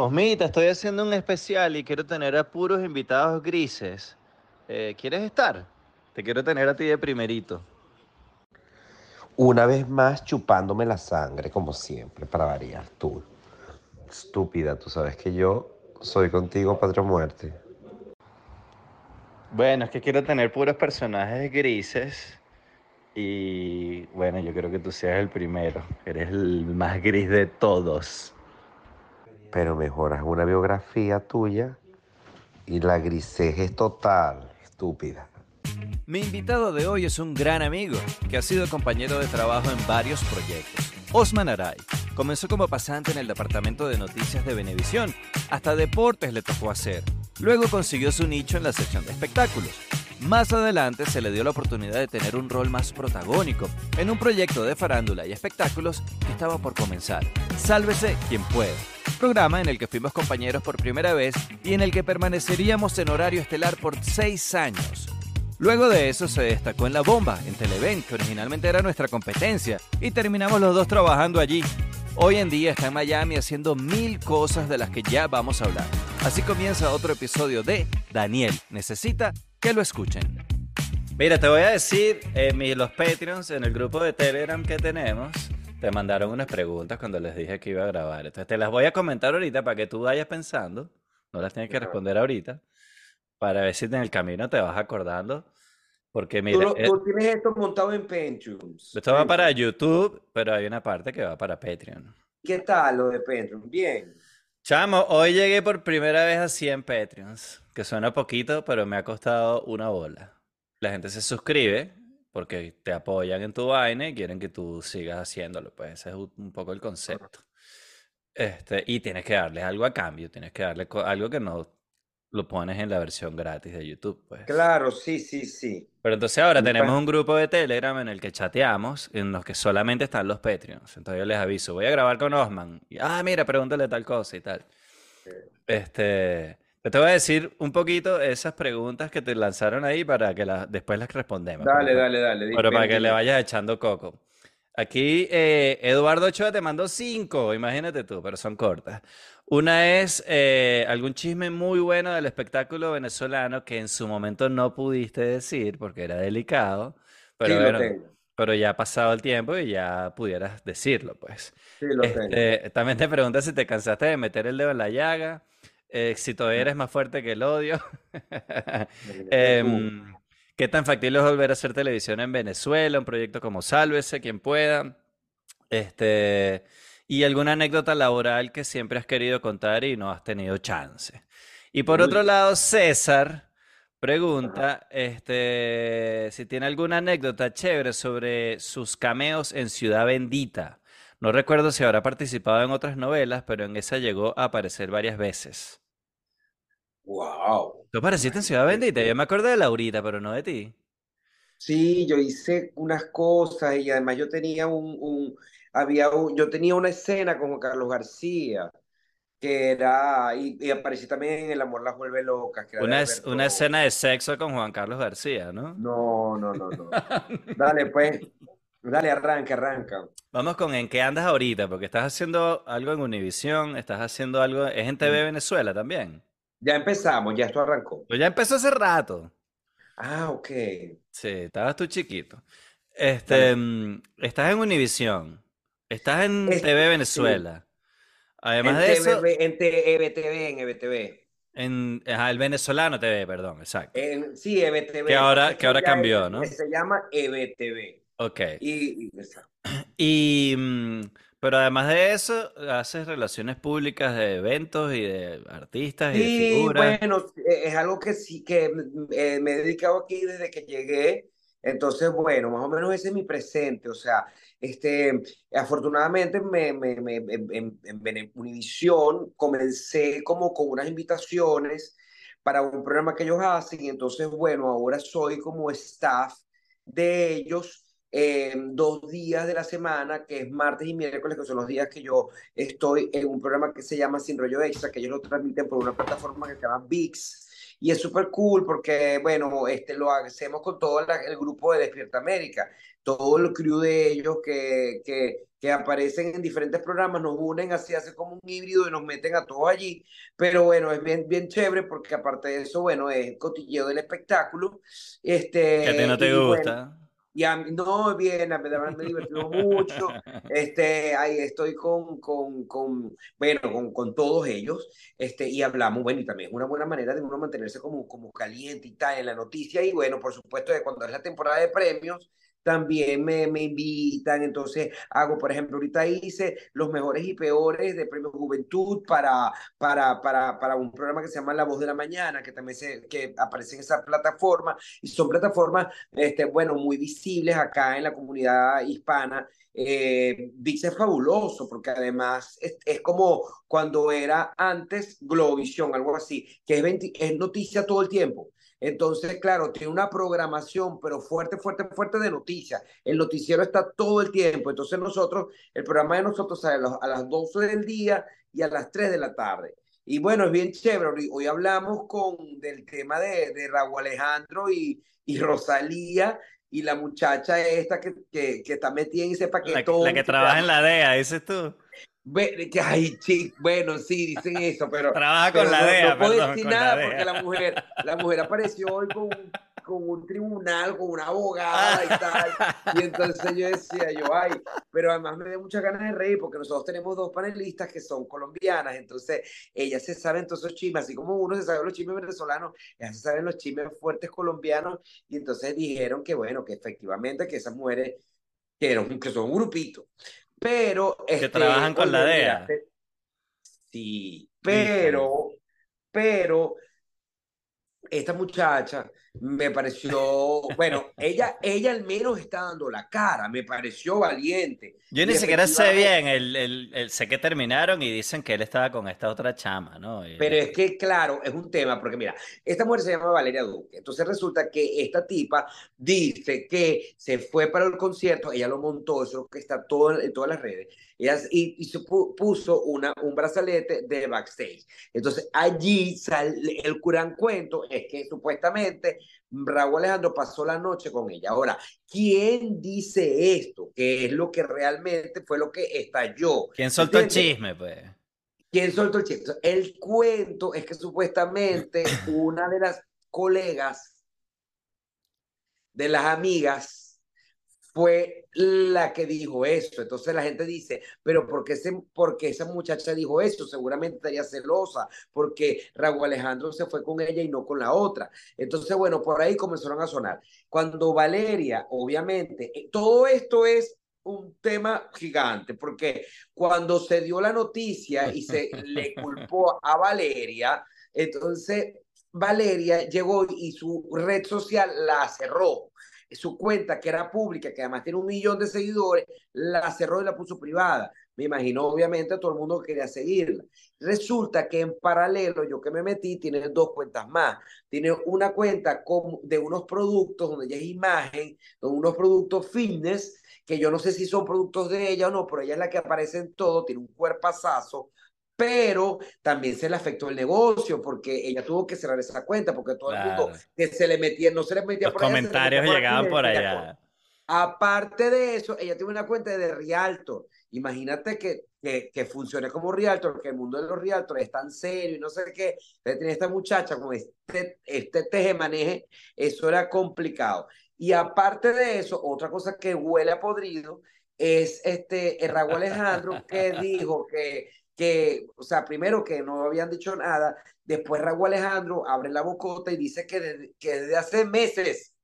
Osmita, estoy haciendo un especial y quiero tener a puros invitados grises. Eh, ¿Quieres estar? Te quiero tener a ti de primerito. Una vez más chupándome la sangre, como siempre, para variar tú. Estúpida, tú sabes que yo soy contigo, patria muerte. Bueno, es que quiero tener puros personajes grises y bueno, yo creo que tú seas el primero. Eres el más gris de todos. Pero mejoras una biografía tuya y la grisez es total, estúpida. Mi invitado de hoy es un gran amigo que ha sido compañero de trabajo en varios proyectos. Osman Aray comenzó como pasante en el departamento de noticias de Venevisión. Hasta deportes le tocó hacer. Luego consiguió su nicho en la sección de espectáculos. Más adelante se le dio la oportunidad de tener un rol más protagónico en un proyecto de farándula y espectáculos que estaba por comenzar. Sálvese quien pueda. Programa en el que fuimos compañeros por primera vez y en el que permaneceríamos en horario estelar por seis años. Luego de eso se destacó en La Bomba, en Televen, que originalmente era nuestra competencia, y terminamos los dos trabajando allí. Hoy en día está en Miami haciendo mil cosas de las que ya vamos a hablar. Así comienza otro episodio de Daniel Necesita que lo escuchen. Mira, te voy a decir, eh, los Patreons en el grupo de Telegram que tenemos, te mandaron unas preguntas cuando les dije que iba a grabar. Entonces te las voy a comentar ahorita para que tú vayas pensando. No las tienes que responder ahorita. Para ver si en el camino te vas acordando. Porque mira. Tú, tú tienes esto montado en Patreon. Esto va para YouTube, pero hay una parte que va para Patreon. ¿Qué tal lo de Patreon? Bien. Chamo, hoy llegué por primera vez a 100 Patreons, que suena poquito, pero me ha costado una bola. La gente se suscribe porque te apoyan en tu vaina y quieren que tú sigas haciéndolo. Pues ese es un poco el concepto. Este, y tienes que darles algo a cambio, tienes que darle algo que no lo pones en la versión gratis de YouTube, pues. Claro, sí, sí, sí. Pero entonces ahora tenemos un grupo de Telegram en el que chateamos, en los que solamente están los Patreons. Entonces yo les aviso, voy a grabar con Osman. Y, ah, mira, pregúntale tal cosa y tal. Este, te voy a decir un poquito esas preguntas que te lanzaron ahí para que después las respondemos. Dale, dale, dale. Pero para que le vayas echando coco. Aquí eh, Eduardo Ochoa te mandó cinco, imagínate tú, pero son cortas. Una es eh, algún chisme muy bueno del espectáculo venezolano que en su momento no pudiste decir porque era delicado, pero, pero ya ha pasado el tiempo y ya pudieras decirlo, pues. Sí, lo tengo. Este, también te preguntas si te cansaste de meter el dedo en la llaga, eh, si todavía eres más fuerte que el odio. Em, ¿Qué tan factible es volver a hacer televisión en Venezuela? Un proyecto como Sálvese, quien pueda. Este y alguna anécdota laboral que siempre has querido contar y no has tenido chance. Y por otro lado, César pregunta este, si tiene alguna anécdota chévere sobre sus cameos en Ciudad Bendita. No recuerdo si habrá participado en otras novelas, pero en esa llegó a aparecer varias veces. ¡Wow! ¿Tú apareciste en Ciudad Bendita? Yo me acuerdo de Laurita, pero no de ti. Sí, yo hice unas cosas y además yo tenía un había yo tenía una escena con Carlos García, que era, y, aparecí también en El amor las vuelve locas. una, una escena de sexo con Juan Carlos García, ¿no? No, no, no, no. Dale, pues, dale, arranca, arranca. Vamos con en qué andas ahorita, porque estás haciendo algo en Univisión, estás haciendo algo, es en TV Venezuela también. Ya empezamos, ya esto arrancó. Pues ya empezó hace rato. Ah, ok. Sí, estabas tú chiquito. Este, mm, estás en Univisión. Estás en TV Venezuela. Además de eso. En EBTV, en EBTV. En el venezolano TV, perdón, exacto. sí, EBTV. Que ahora, que ahora cambió, ¿no? Se llama EBTV. Ok. Y, y, mm, pero además de eso, haces relaciones públicas de eventos y de artistas y de figuras. bueno, es algo que sí, que eh, me he dedicado aquí desde que llegué. Entonces, bueno, más o menos ese es mi presente. O sea, este, afortunadamente me, me, me, en, en Univisión comencé como con unas invitaciones para un programa que ellos hacen y entonces, bueno, ahora soy como staff de ellos dos días de la semana, que es martes y miércoles, que son los días que yo estoy en un programa que se llama Sin Rollo Extra, que ellos lo transmiten por una plataforma que se llama VIX. Y es súper cool porque, bueno, este, lo hacemos con todo el grupo de Despierta América todo el crew de ellos que, que, que aparecen en diferentes programas, nos unen así, hace como un híbrido y nos meten a todos allí. Pero bueno, es bien, bien chévere porque aparte de eso, bueno, es el cotilleo del espectáculo. Este, que a ti no te gusta. Y a mí, no, bien, a verdad me divertido mucho. Este, ahí estoy con, con, con bueno, con, con, todos ellos. Este, y hablamos, bueno, y también es una buena manera de uno mantenerse como, como caliente y tal en la noticia. Y bueno, por supuesto, de cuando es la temporada de premios, también me, me, invitan, entonces hago, por ejemplo, ahorita hice los mejores y peores de Premio Juventud para, para, para, para un programa que se llama La Voz de la Mañana, que también se, que aparece en esa plataforma, y son plataformas, este, bueno, muy visibles acá en la comunidad hispana. Eh, fabuloso porque además es, es, como cuando era antes Globovisión, algo así, que es, es noticia todo el tiempo. Entonces, claro, tiene una programación, pero fuerte, fuerte, fuerte de noticias. El noticiero está todo el tiempo. Entonces nosotros, el programa de nosotros sale a las 12 del día y a las 3 de la tarde. Y bueno, es bien chévere. Hoy hablamos con, del tema de, de Raúl Alejandro y, y Rosalía y la muchacha esta que, que, que está metida en ese paquetón. La, la que trabaja en la DEA, dices tú. Ay, sí, bueno, sí, dicen eso, pero. Trabaja con la DEA, no, puedo decir nada porque la mujer, la mujer apareció hoy con, con un tribunal, con una abogada y tal. Y entonces yo decía, yo, ay, pero además me dio muchas ganas de reír porque nosotros tenemos dos panelistas que son colombianas, entonces ellas se saben todos esos chismes, así como uno se sabe los chismes venezolanos, ellas se saben los chismes fuertes colombianos, y entonces dijeron que, bueno, que efectivamente que esas mujeres, que, que son un grupito, pero... Que este, trabajan con la DEA. Sí, pero, pero esta muchacha me pareció, bueno, ella, ella al menos está dando la cara, me pareció valiente. Yo ni siquiera sé bien, el, el, sé que terminaron y dicen que él estaba con esta otra chama, ¿no? Pero es que, claro, es un tema, porque mira, esta mujer se llama Valeria Duque, entonces resulta que esta tipa dice que se fue para el concierto, ella lo montó, eso que está todo en todas las redes, y, y, se puso una, un brazalete de backstage. Entonces allí sale el curan cuento, es que supuestamente Raúl Alejandro pasó la noche con ella. Ahora, ¿quién dice esto? ¿Qué es lo que realmente fue lo que estalló? ¿Quién soltó el chisme, pues? ¿Quién soltó el chisme? El cuento es que supuestamente una de las colegas de las amigas fue la que dijo eso. Entonces la gente dice, pero ¿por qué, se, porque esa muchacha dijo eso? Seguramente estaría celosa, porque Raúl Alejandro se fue con ella y no con la otra. Entonces, bueno, por ahí comenzaron a sonar. Cuando Valeria, obviamente, eh, todo esto es un tema gigante, porque cuando se dio la noticia y se le culpó a Valeria, entonces Valeria llegó y su red social la cerró su cuenta, que era pública, que además tiene un millón de seguidores, la cerró y la puso privada. Me imagino, obviamente, todo el mundo quería seguirla. Resulta que en paralelo, yo que me metí, tiene dos cuentas más. Tiene una cuenta con, de unos productos donde ella es imagen, de unos productos fitness, que yo no sé si son productos de ella o no, pero ella es la que aparece en todo, tiene un cuerpazazo pero también se le afectó el negocio porque ella tuvo que cerrar esa cuenta porque todo el mundo que se le metía, no se le metía Los por comentarios llegaban por allá. Aparte de eso, ella tiene una cuenta de Rialto. Imagínate que, que, que, funcione como Rialto, que el mundo de los Rialtos es tan serio y no sé qué. Tiene esta muchacha con este, este teje-maneje, eso era complicado. Y aparte de eso, otra cosa que huele a podrido es este Raúl Alejandro que dijo que que, o sea, primero que no habían dicho nada, después Raúl Alejandro abre la bocota y dice que, que desde hace meses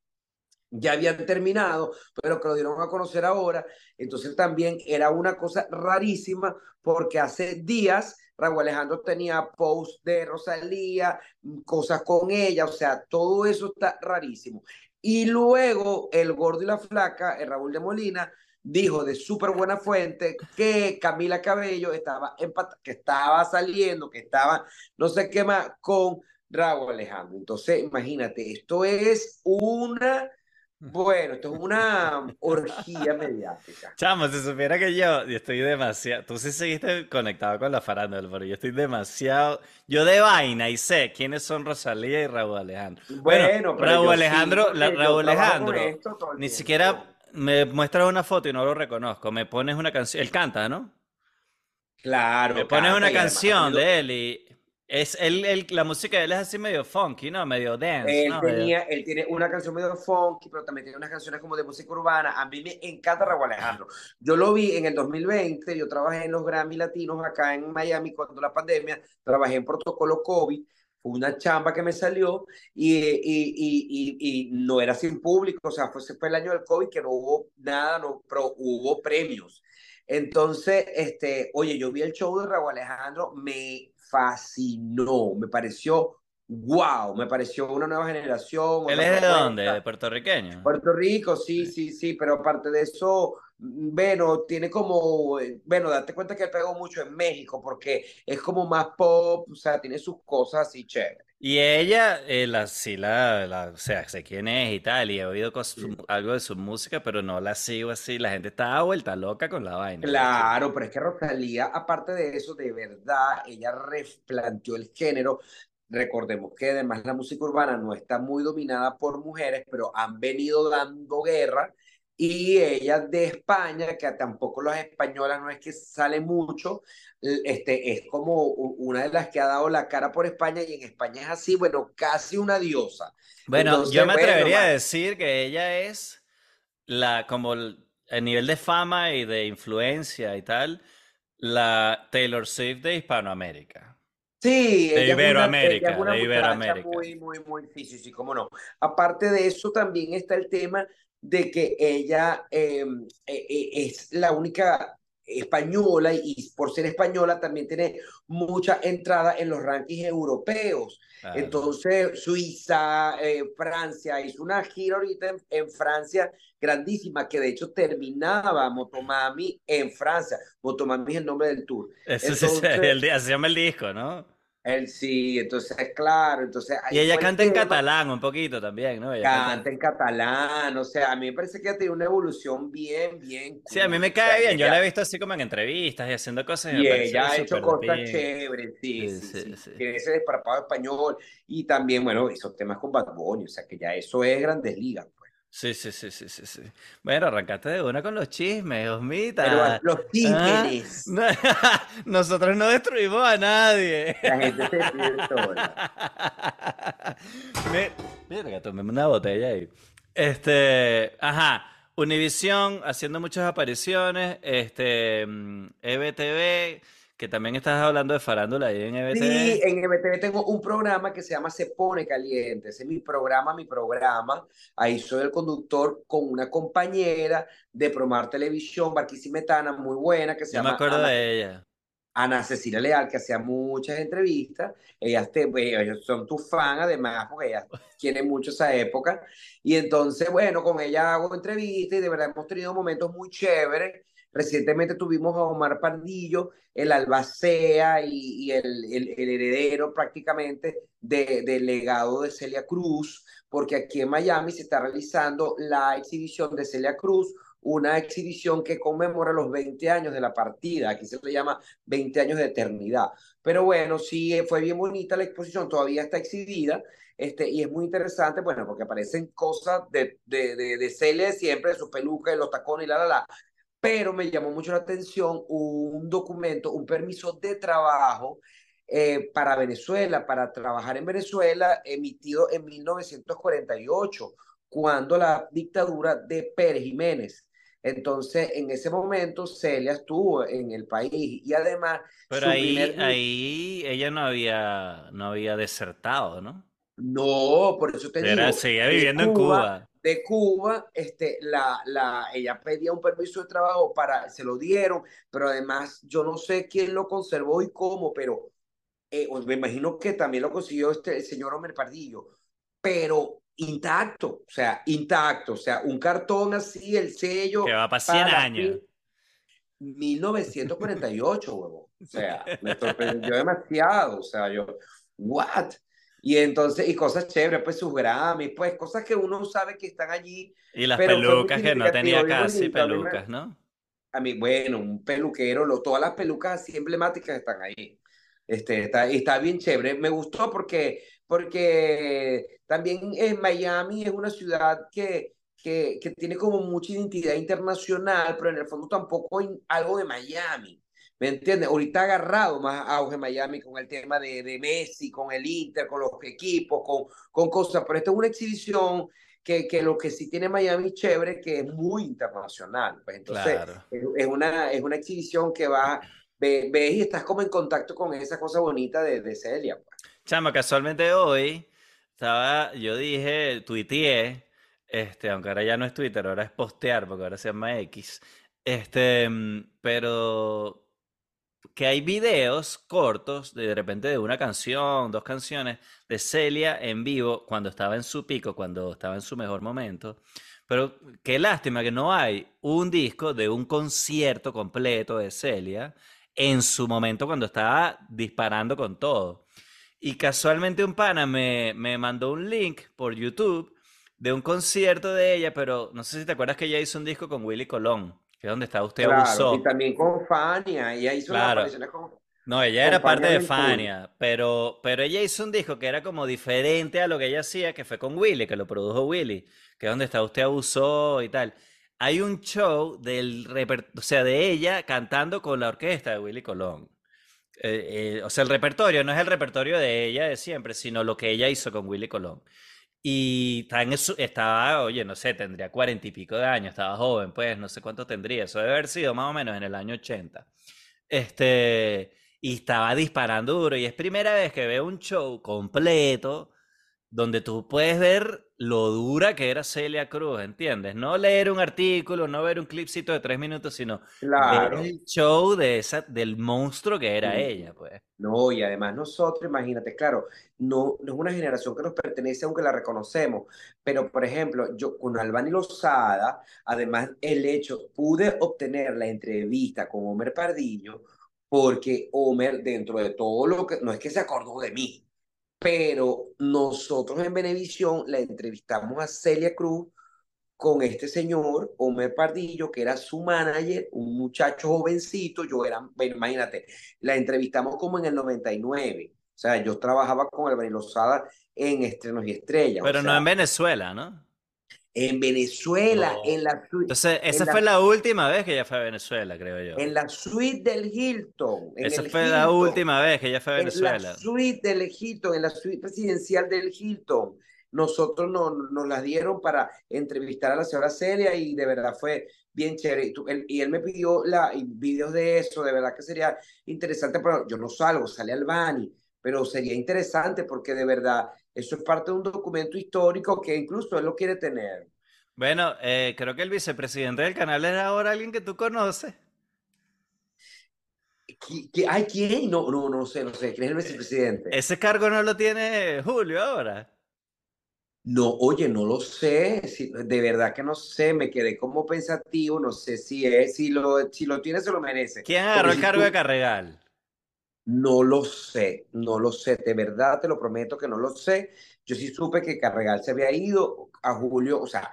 ya habían terminado, pero que lo dieron a conocer ahora. Entonces también era una cosa rarísima porque hace días Raúl Alejandro tenía post de Rosalía, cosas con ella, o sea, todo eso está rarísimo. Y luego el gordo y la flaca, el Raúl de Molina, dijo de súper buena fuente que Camila Cabello estaba que estaba saliendo, que estaba no sé qué más con Raúl Alejandro. Entonces, imagínate, esto es una bueno, esto es una orgía mediática. Chamo, si supiera que yo, estoy demasiado. Tú sí seguiste conectado con la farándula, pero yo estoy demasiado. Yo de vaina y sé quiénes son Rosalía y Raúl Alejandro. Bueno, Raúl Alejandro, Raúl Alejandro, ni siquiera me muestras una foto y no lo reconozco. Me pones una canción. Él canta, ¿no? Claro. Me pones una además canción tenido- de él y es él, él- la música de él es así medio funky, ¿no? Medio dance, Él ¿no? Tenía, él tiene una canción medio funky, pero también tiene unas canciones como de música urbana. A mí me encanta Raúl Alejandro. Yo lo vi en el 2020, yo trabajé en los Grammy Latinos acá en Miami cuando la pandemia, trabajé en protocolo COVID, fue una chamba que me salió y, y, y, y, no era sin público, o sea, fue, fue el año del COVID que no hubo nada, no, pero hubo premios. Entonces, este, oye, yo vi el show de Raúl Alejandro, me fascinó, me pareció wow, me pareció una nueva generación. ¿Él es de dónde? ¿De puertorriqueño? Puerto Rico, sí, sí, sí, pero aparte de eso, bueno, tiene como, eh, bueno, date cuenta que pegó mucho en México porque es como más pop, o sea, tiene sus cosas así chéveres. Y ella, eh, la, sí, la, la- o sea, sé quién es y tal, y he oído Sí. algo de su música, pero no la sigo así. La gente está vuelta loca con la vaina. Claro, pero es que Rosalía, aparte de eso, de verdad, ella replanteó el género. Recordemos que además la música urbana no está muy dominada por mujeres, pero han venido dando guerra. Y ella de España, que tampoco las españolas no es que sale mucho, este, es como una de las que ha dado la cara por España y en España es así, bueno, casi una diosa. Bueno, Entonces, yo me bueno, atrevería a decir que ella es la, como el, el nivel de fama y de influencia y tal, la Taylor Swift de Hispanoamérica. Sí, De ella es una- Iberoamérica, es una de Iberoamérica. Muy, muy, muy, sí, sí, sí, cómo no. Aparte de eso, también está el tema de que ella eh, eh, eh, es la única española y por ser española también tiene mucha entrada en los rankings europeos. Claro. Entonces, Suiza, eh, Francia, hizo una gira ahorita en, en Francia grandísima, que de hecho terminaba Motomami en Francia. Motomami es el nombre del tour. Sí, entonces- el di- así se llama el disco, ¿no? Él sí, entonces, claro, entonces... Y ella canta en catalán un poquito también, ¿no? Ella canta- Canta en catalán, o sea, a mí me parece que ha tenido una evolución bien, bien Sí, a mí me o sea, cae bien. Yo la he visto así como en entrevistas y haciendo cosas. y ella ha hecho cosas bien. chéveres, sí, Sí, sí, sí, sí. sí. Tiene ese desparpado español y también, bueno, hizo temas con Bad Bunny, o sea, que ya eso es Grandes Ligas, pues. Sí, sí, sí, sí, sí, sí. Bueno, arrancaste de una con los chismes, Osmita. Pero los Ah, títeres, no- nosotros no destruimos a nadie. la gente se ríe sola. Mira, que tomé una botella ahí. Este, ajá, Univisión haciendo muchas apariciones, este, mm, EBTV, que también estás hablando de farándula ahí en E Sí, EBTV. en MTV tengo un programa que se llama Se Pone Caliente. Ese es mi programa, mi programa. Ahí soy el conductor con una compañera de Promar Televisión, Barquisimetana, muy buena, que se Yo me llama acuerdo Ana, de ella. Ana Cecilia Leal, que hacía muchas entrevistas. Ellas, te, ellos son tu fan, además, porque ellas quieren mucho esa época. Y entonces, bueno, con ella hago entrevistas y de verdad hemos tenido momentos muy chéveres. Recientemente tuvimos a Omar Pardillo, el albacea y, el, el, el heredero prácticamente de, del legado de Celia Cruz, porque aquí en Miami se está realizando la exhibición de Celia Cruz, una exhibición que conmemora los 20 años de la partida, aquí se le llama 20 años de eternidad. Pero bueno, sí, fue bien bonita la exposición, todavía está exhibida, este, y es muy interesante, bueno, porque aparecen cosas de, de, de, de Celia de siempre, de su peluca, de los tacones y la, la, la. Pero me llamó mucho la atención un documento, un permiso de trabajo eh, para Venezuela, para trabajar en Venezuela, emitido en 1948, cuando la dictadura de Pérez Jiménez. Entonces, en ese momento, Celia estuvo en el país y además Pero ahí, primer... ahí ella no había, no había desertado, ¿no? No, por eso te Era, digo, seguía viviendo en Cuba, Cuba. De Cuba, este, la, la, ella pedía un permiso de trabajo para, se lo dieron, pero además yo no sé quién lo conservó y cómo, pero eh, me imagino que también lo consiguió este, el señor Homer Pardillo, pero intacto, o sea, intacto, o sea, un cartón así, el sello Que va para 100 para años. fil- 1948, huevo. O sea, me sorprendió demasiado. O sea, yo, ¿what? Y entonces, y cosas chéveres, pues sus Grammys, pues cosas que uno sabe que están allí. Y las pelucas que no tenía casi pelucas, ¿no? A mí, bueno, un peluquero, lo, todas las pelucas así emblemáticas están ahí. Este, está, está bien chévere. Me gustó porque, porque también en Miami es una ciudad que, que, que tiene como mucha identidad internacional, pero en el fondo tampoco hay algo de Miami. ¿Me entiendes? Ahorita ha agarrado más auge Miami con el tema de, de Messi, con el Inter, con los equipos, con, con cosas, pero esta es una exhibición que, que, lo que sí tiene Miami chévere, que es muy internacional. Pues entonces, claro. es, es, una, es una exhibición que va, ves ve, y estás como en contacto con esa cosa bonita de, de Celia. Pues. Chama, casualmente hoy estaba, yo dije, tuiteé, este, aunque ahora ya no es Twitter, ahora es postear, porque ahora se llama X, este, pero que hay videos cortos de, de repente de una canción, dos canciones de Celia en vivo cuando estaba en su pico, cuando estaba en su mejor momento. Pero qué lástima que no hay un disco de un concierto completo de Celia en su momento cuando estaba disparando con todo. Y casualmente un pana me, me mandó un link por YouTube de un concierto de ella, pero no sé si te acuerdas que ella hizo un disco con Willy Colón que es donde está usted claro, abusó. Y también con Fania, ella hizo Claro. apariciones con... No, ella era parte de. Fania, pero, pero ella hizo un disco que era como diferente a lo que ella hacía, que fue con Willy, que lo produjo Willy, que es donde está usted abusó y tal. Hay un show del o sea, de ella cantando con la orquesta de Willy Colón. Eh, eh, o sea, el repertorio no es el repertorio de ella de siempre, sino lo que ella hizo con Willy Colón. Y en estaba, oye, no sé, tendría cuarenta y pico de años, estaba joven, pues, no sé cuánto tendría. Eso debe haber sido más o menos en el año 80. Este, y estaba disparando duro. Y es primera vez que veo un show completo donde tú puedes ver lo dura que era Celia Cruz, ¿entiendes? No leer un artículo, no ver un clipcito de tres minutos, sino ver Claro. el show de esa, del monstruo que era ella, pues. No, y además nosotros, imagínate, claro, no, no es una generación que nos pertenece aunque la reconocemos, pero por ejemplo, yo con Albany Lozada, además el hecho, pude obtener la entrevista con Homer Pardillo, porque Homer, dentro de todo lo que, no es que se acordó de mí, pero nosotros en Venevisión la entrevistamos a Celia Cruz con este señor, Homer Pardillo, que era su manager, un muchacho jovencito, yo era, bueno, imagínate, la entrevistamos como en el 99, o sea, yo trabajaba con Albany Lozada en Estrenos y Estrellas, o Pero no en Venezuela, ¿no? En Venezuela, No. en la, sui- Entonces, en esa la, fue la última vez que ella fue a Venezuela, creo yo. en la suite del Hilton, en Esa el fue la Hilton. última vez que ella fue a en la Venezuela. suite del Hilton, en la suite presidencial del Hilton. Nosotros nos, nos las dieron para entrevistar a la señora Celia y de verdad fue bien chévere. Y, tú- él, y él me pidió la, videos de eso, de verdad que sería interesante, pero yo no salgo, sale Albani, pero sería interesante porque de verdad eso es parte de un documento histórico que incluso él lo quiere tener. Bueno, eh, creo que el vicepresidente del canal era ahora alguien que tú conoces. ¿Qui- qui- Ay, ¿quién? No, no, no sé, no sé. ¿Quién es el vicepresidente? Ese cargo no lo tiene Julio ahora. No, oye, no lo sé, si- de verdad que no sé, me quedé como pensativo, no sé si es, si lo, si lo tiene, se lo merece. ¿Quién Porque agarró el cargo tú, de Carregal? No lo sé, no lo sé, de verdad te lo prometo que no lo sé. Yo sí supe que Carregal se había ido a Julio, o sea,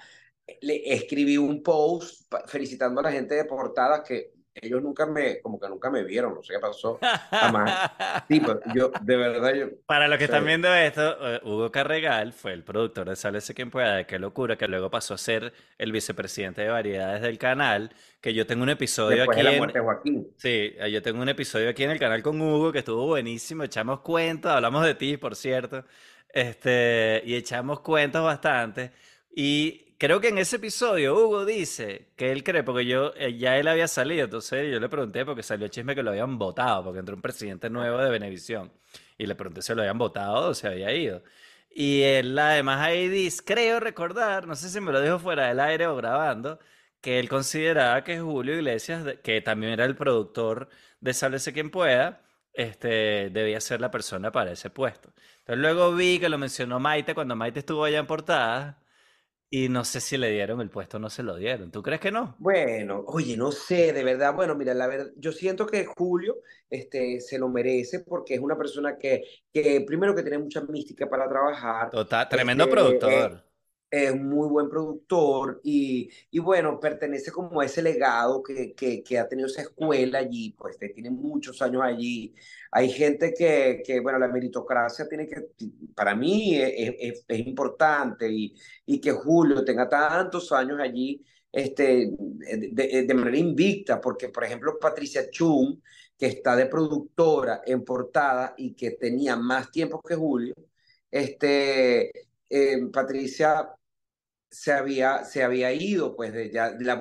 le escribí un post felicitando a la gente de portadas que ellos nunca me, como que nunca me vieron, no sé qué pasó, jamás. Sí, yo, de verdad, yo, Para los que o sea, están viendo esto, eh, Hugo Carregal fue el productor de Sálvese quien pueda, de Qué locura, que luego pasó a ser el vicepresidente de variedades del canal, que yo tengo un episodio aquí de la en... muerte de Joaquín. Sí, eh, yo tengo un episodio aquí en el canal con Hugo que estuvo buenísimo, echamos cuentos, hablamos de ti, por cierto, este, y echamos cuentos bastante. Y creo que en ese episodio Hugo dice que él cree, porque yo, eh, ya él había salido, entonces yo le pregunté porque salió el chisme que lo habían votado, porque entró un presidente nuevo de Venevisión, y le pregunté si lo habían votado o se había ido. Y él además ahí dice, creo recordar, no sé si me lo dijo fuera del aire o grabando, que él consideraba que Julio Iglesias, que también era el productor de Sálvese quien pueda, este, debía ser la persona para ese puesto. Entonces luego vi que lo mencionó Maite cuando Maite estuvo allá en portada y no sé si le dieron el puesto o no se lo dieron. ¿Tú crees que no? Bueno, oye, no sé, de verdad, bueno, mira, la verdad, yo siento que Julio este, se lo merece porque es una persona que, que primero que tiene mucha mística para trabajar, Total, tremendo este, eh, productor. Es un muy buen productor y, y, bueno, pertenece como a ese legado que, que, que, ha tenido esa escuela allí, pues tiene muchos años allí. Hay gente que, que bueno, la meritocracia tiene que, para mí es, es, importante y, y, que Julio tenga tantos años allí este, de, de, manera invicta, porque por ejemplo Patricia Chung, que está de productora en portada y que tenía más tiempo que Julio, este, eh, Patricia se había, se había ido, pues de, ya la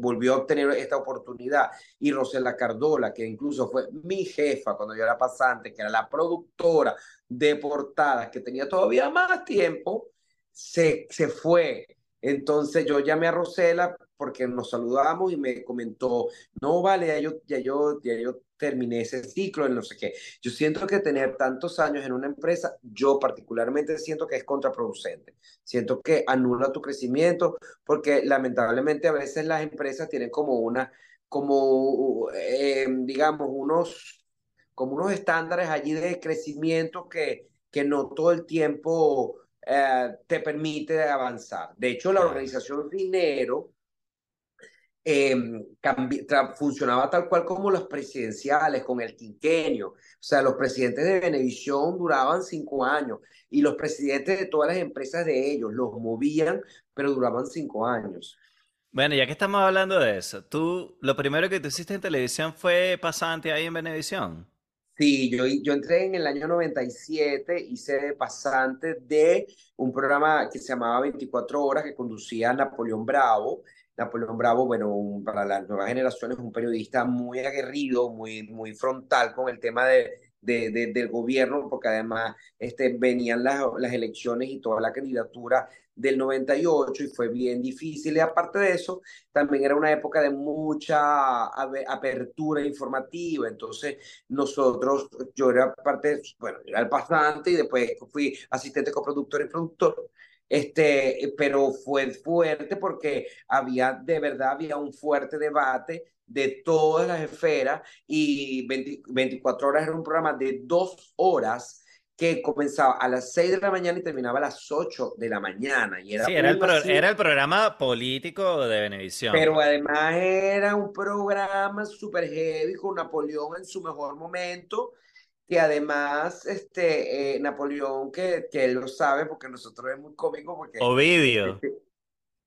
volvió a obtener esta oportunidad. Y Rosela Cardola, que incluso fue mi jefa cuando yo era pasante, que era la productora de portadas, que tenía todavía más tiempo, se, se fue. Entonces yo llamé a Rosela porque nos saludamos y me comentó, no vale, ya yo, ya yo terminé ese ciclo, en no sé qué. Yo siento que tener tantos años en una empresa, yo particularmente siento que es contraproducente. Siento que anula tu crecimiento porque lamentablemente a veces las empresas tienen como una, como, eh, digamos, unos, como unos estándares allí de crecimiento que, que no todo el tiempo eh, te permite avanzar. De hecho, la organización Dinero eh, funcionaba tal cual como los presidenciales, con el quinquenio. O sea, los presidentes de Venevisión duraban cinco años y los presidentes de todas las empresas de ellos los movían, pero duraban cinco años. Bueno, ya que estamos hablando de eso, tú, lo primero que tú hiciste en televisión fue pasante ahí en Venevisión. Sí, yo, yo entré en el año 97, hice pasante de un programa que se llamaba 24 horas que conducía Napoleón Bravo Napoleón Bravo, bueno, para las nuevas generaciones, un periodista muy aguerrido, muy, muy frontal con el tema de, de, del gobierno, porque además este, venían las, las elecciones y toda la candidatura del 98 y fue bien difícil. Y aparte de eso, también era una época de mucha apertura informativa. Entonces, nosotros, yo era parte, bueno, era el pasante y después fui asistente coproductor y productor este, pero fue fuerte porque había, de verdad, había un fuerte debate de todas las esferas y 24 horas era un programa de dos horas que comenzaba a las 6 de la mañana y terminaba a las 8 de la mañana. Y era sí, era el, era el, programa político de Venevisión. Pero además era un programa súper heavy con Napoleón en su mejor momento que además este, eh, Napoleón, que, que él lo sabe porque nosotros es muy cómico. Porque, Ovidio. Este,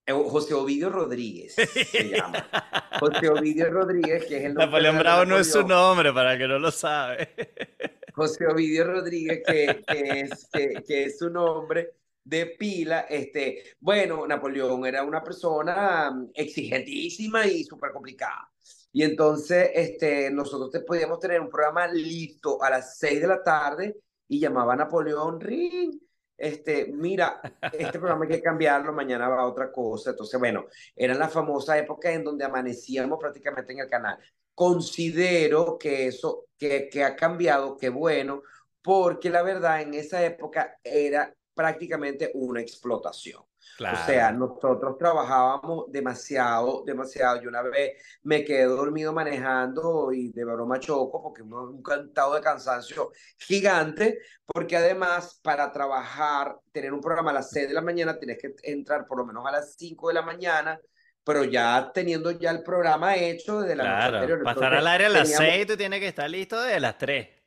eh, José Ovidio Rodríguez se llama. José Ovidio Rodríguez, que es el nombre Napoleón Bravo no es su nombre, para el que no lo sabe. José Ovidio Rodríguez, que, que, es, que, que es su nombre de pila. Este, bueno, Napoleón era una persona mm, exigentísima y súper complicada. Y entonces este, nosotros te, podíamos tener un programa listo a las 6 de la tarde y llamaba a Napoleón Ring. Este, mira, este programa hay que cambiarlo, mañana va a otra cosa. Entonces, bueno, era la famosa época en donde amanecíamos prácticamente en el canal. Considero que eso, que, que ha cambiado, que bueno, porque la verdad en esa época era prácticamente una explotación. O sea, nosotros trabajábamos demasiado, demasiado. Yo una vez me quedé dormido manejando y de broma choco porque un cantado de cansancio gigante, porque además para trabajar, tener un programa a las 6 de la mañana, tienes que entrar por lo menos a las 5 de la mañana, pero ya teniendo ya el programa hecho desde la noche anterior. Pasar al área a las 6, tú tienes que estar listo desde las 3.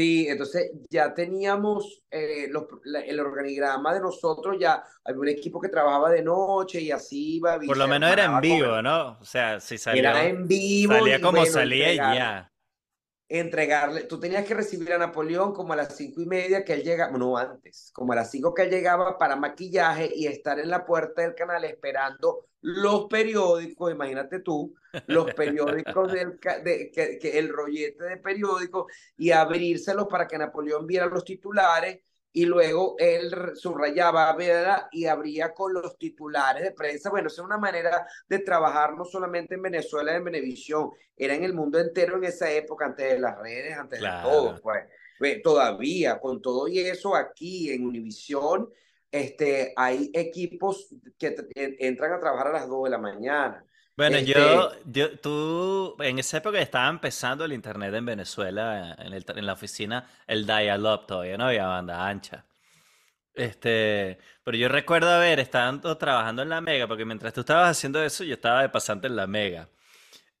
Sí, entonces ya teníamos eh, el organigrama de nosotros, ya había un equipo que trabajaba de noche y así iba. Por lo menos era en vivo, ¿no? O sea, si salía. Era en vivo. Salía como salía y ya entregarle, tú tenías que recibir a Napoleón como a las cinco y media que él llegaba, no antes, como a las cinco que él llegaba para maquillaje y estar en la puerta del canal esperando los periódicos, imagínate tú, los periódicos del de, que, que el rollete de periódicos y abrírselos para que Napoleón viera los titulares y luego él subrayaba ¿verdad? y abría con los titulares de prensa. Bueno, esa es una manera de trabajar no solamente en Venezuela, en Venevisión, era en el mundo entero en esa época, antes de las redes, antes de todo. Pues. Todavía, con todo y eso, aquí en Univisión, este, hay equipos que entran a trabajar a las 2 de la mañana. Bueno, yo, este yo, tú, en esa época estaba empezando el internet en Venezuela, en, el, en la oficina, el dial-up todavía no había banda ancha. Este, pero yo recuerdo haber estado trabajando en la Mega, porque mientras tú estabas haciendo eso, yo estaba de pasante en la Mega.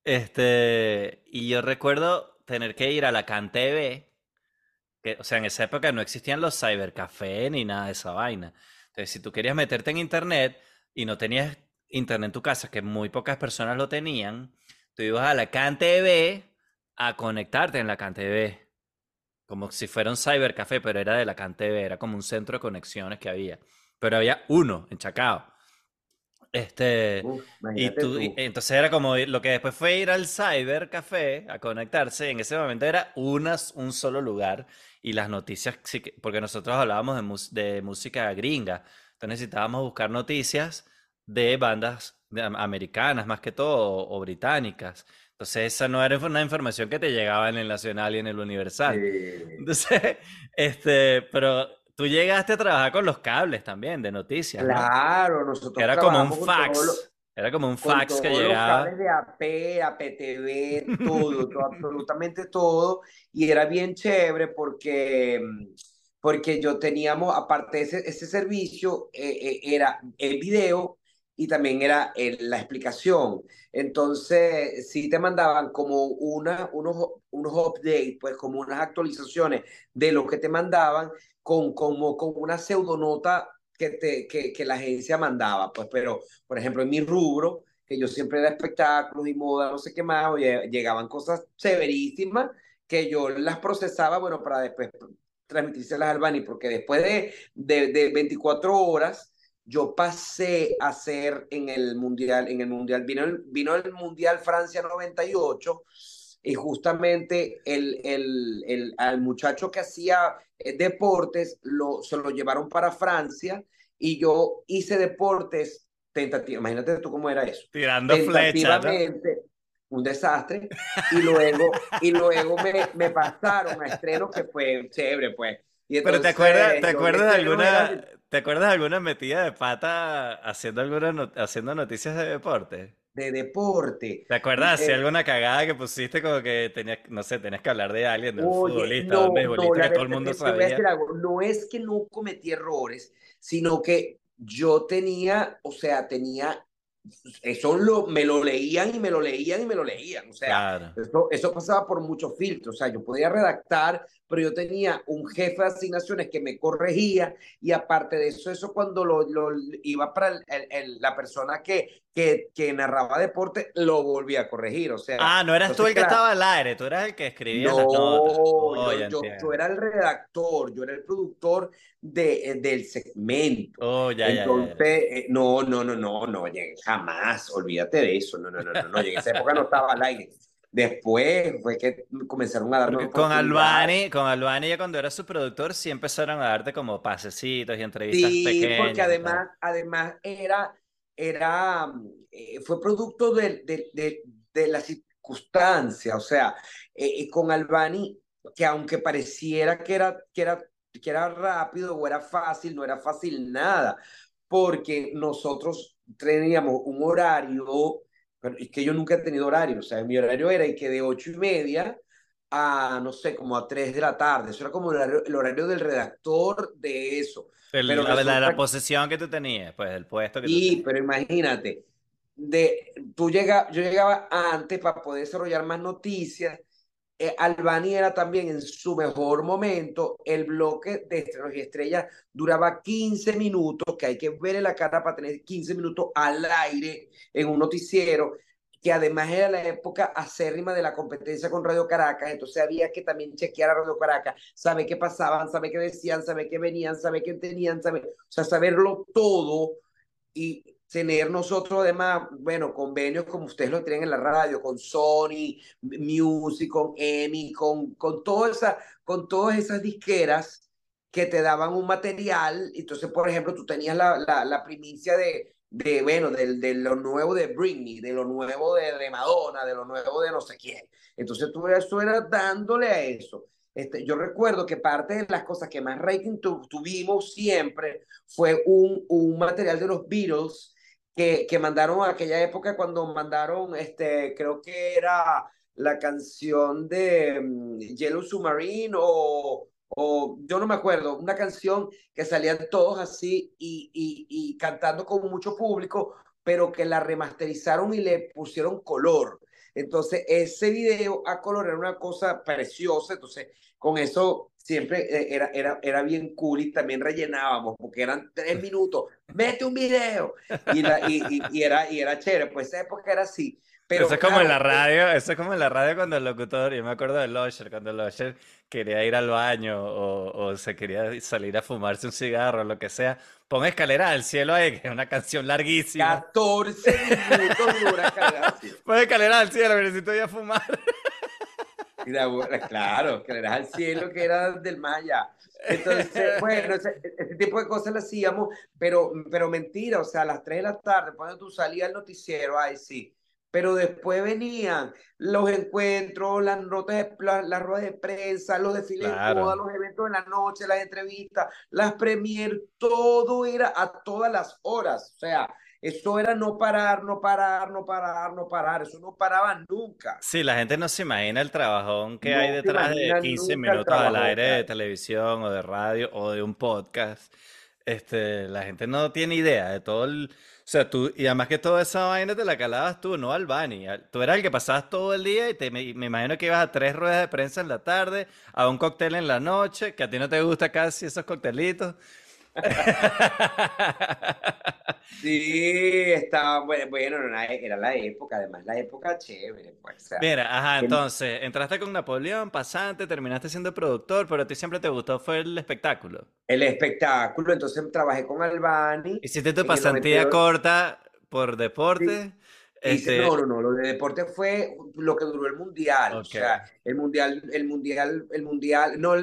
Este, y yo recuerdo tener que ir a la CanTV, que, o sea, en esa época no existían los cybercafé ni nada de esa vaina. Entonces, si tú querías meterte en internet y no tenías internet en tu casa, que muy pocas personas lo tenían, tú ibas a la CanTV a conectarte en la CanTV. Como si fuera un cybercafé, pero era de la CanTV, era como un centro de conexiones que había. Pero había uno en Chacao. Este, y tú, entonces era como lo que después fue ir al cybercafé a conectarse. En ese momento era unas, un solo lugar y las noticias, porque nosotros hablábamos de, de música gringa, entonces necesitábamos buscar noticias de bandas americanas más que todo o, británicas. Entonces esa no era una información que te llegaba en el Nacional y en el Universal. Entonces, este, pero tú llegaste a trabajar con los cables también de noticias. Claro, nosotros. era como un fax. Era como un fax que llegaba. Los cables de AP, APTV, todo, todo, absolutamente todo. Y era bien chévere porque, porque yo teníamos, aparte de ese, ese servicio, eh, eh, era el video y también era la explicación. Entonces, sí te mandaban como una, unos, unos updates, pues como unas actualizaciones de lo que te mandaban con, como, con una pseudonota que, te, que, la agencia mandaba. Pues, pero, por ejemplo, en mi rubro, que yo siempre era espectáculos y moda, no sé qué más, llegaban cosas severísimas que yo las procesaba, bueno, para después transmitírselas al Bani, porque después de, de, de 24 horas, yo pasé a ser en el Mundial, en el Mundial, vino el, vino el Mundial Francia 98 y justamente el, el, el, al muchacho que hacía eh, deportes lo, se lo llevaron para Francia y yo hice deportes tentativa, imagínate tú cómo era eso. Tirando flechas. Un desastre. Y luego, y luego me, me pasaron a estrenos que fue chévere, pues. Pero te acuerdas, ¿te acuerdas de alguna, ¿te acuerdas de alguna metida de pata haciendo alguna haciendo noticias de deporte? De deporte. ¿Te acuerdas eh, alguna cagada que pusiste como que tenías, no sé, tenías que hablar de alguien, de un futbolista, de un beisbolista que todo el mundo sabía? No es que no cometí errores, sino que yo tenía, o sea, tenía eso lo, me lo leían y me lo leían y me lo leían. O sea, eso, eso, pasaba por muchos filtros. O sea, yo podía redactar, pero yo tenía un jefe de asignaciones que me corregía y aparte de eso, eso cuando lo, lo iba para el, la persona que, que, que, narraba deporte, lo volvía a corregir. O sea, ah, no eras tú el que estaba al aire, tú eras el que escribía no, las notas. Oh, yo, yo, era el redactor, yo era el productor de, del segmento. Oh, ya, Entonces, eh, no, no, no, no, no, jamás, olvídate de eso. No, no, no, no, no, en esa época no estaba al aire. Después fue que comenzaron a darme con Albani, con Albani ya cuando era su productor sí empezaron a darte como pasecitos y entrevistas sí, pequeñas. porque además, además era, era, eh, fue producto de, de, de, de, la circunstancia, o sea, eh, con Albani, que aunque pareciera que era, que era, que era rápido o era fácil, no era fácil nada, porque nosotros teníamos un horario pero es que yo nunca he tenido horario, o sea, mi horario era y que de ocho y media a, no sé, como a tres de la tarde. Eso era como el horario, el horario del redactor de eso. pero la, la, la, posesión que tú tenías, pues, el puesto que tú tenías. pero imagínate, de, tú llega, yo llegaba antes para poder desarrollar más noticias. Eh, Albany era también en su mejor momento. El bloque de estrenos y estrellas duraba 15 minutos, que hay que verle la cara para tener 15 minutos al aire en un noticiero, que además era la época acérrima de la competencia con Radio Caracas, entonces había que también chequear a Radio Caracas, saber qué pasaban, saber qué decían, saber qué venían, saber qué tenían, saber, o sea, saberlo todo y tener nosotros además, bueno, convenios como ustedes lo tienen en la radio, con Sony, Music, con EMI, con, con, toda esa, con todas esas disqueras que te daban un material. Entonces, por ejemplo, tú tenías la, la, la primicia de, de, bueno, de, de, lo nuevo de Britney, de lo nuevo de, de, Madonna, de lo nuevo de no sé quién. Entonces, tú eso era dándole a eso. Este, yo recuerdo que parte de las cosas que más rating tuvimos siempre fue un, un material de los Beatles que, que mandaron aquella época cuando mandaron, este, creo que era la canción de um, Yellow Submarine o, o yo no me acuerdo, una canción que salían todos así y, y, y cantando con mucho público, pero que la remasterizaron y le pusieron color. Entonces, ese video a color era una cosa preciosa, entonces con eso siempre eh, era, era, era bien cool y también rellenábamos, porque eran tres minutos, mete un video, y, la, y, y, era, y era chévere, pues esa época era así. Pero, eso es como en la radio, eso es como en la radio cuando el locutor, yo me acuerdo de Losher, cuando Losher quería ir al baño o, o, se quería salir a fumarse un cigarro o lo que sea, pon escalera al cielo ahí, que es una canción larguísima. 14 minutos dura escalera Pon escalera al cielo, necesito ir a fumar. claro, escaleras al cielo que era del Maya. Entonces, bueno, ese, ese, tipo de cosas lo hacíamos, pero, pero mentira, o sea, a las 3 de la tarde, cuando tú salías al noticiero, ay, sí pero después venían los encuentros, las notas, las, las ruedas de prensa, los desfiles claro. de moda, los eventos de la noche, las entrevistas, las premier, todo era a todas las horas, o sea, eso era no parar, no parar, no parar, no parar, eso no paraba nunca. Sí, la gente no se imagina el trabajón que no hay detrás de 15 minutos al aire de televisión o de radio o de un podcast. Este, la gente no tiene idea de todo el o sea, tú, y además que toda esa vaina te la calabas tú, no Albani. Tú eras el que pasabas todo el día y te, me, me, imagino que ibas a tres ruedas de prensa en la tarde, a un cóctel en la noche, que a ti no te gusta casi esos coctelitos. sí, estaba bueno, bueno, era la época, además la época chévere. Pues, o sea, Mira, ajá, entonces, entraste con Napoleón, pasante, terminaste siendo productor, pero a ti siempre te gustó fue el espectáculo. El espectáculo, entonces trabajé con Albani. ¿Hiciste tu pasantía corta por deporte? Sí. Este... No, no, no, lo de deporte fue lo que duró el mundial. Okay. O sea, el mundial, el mundial, el mundial, no,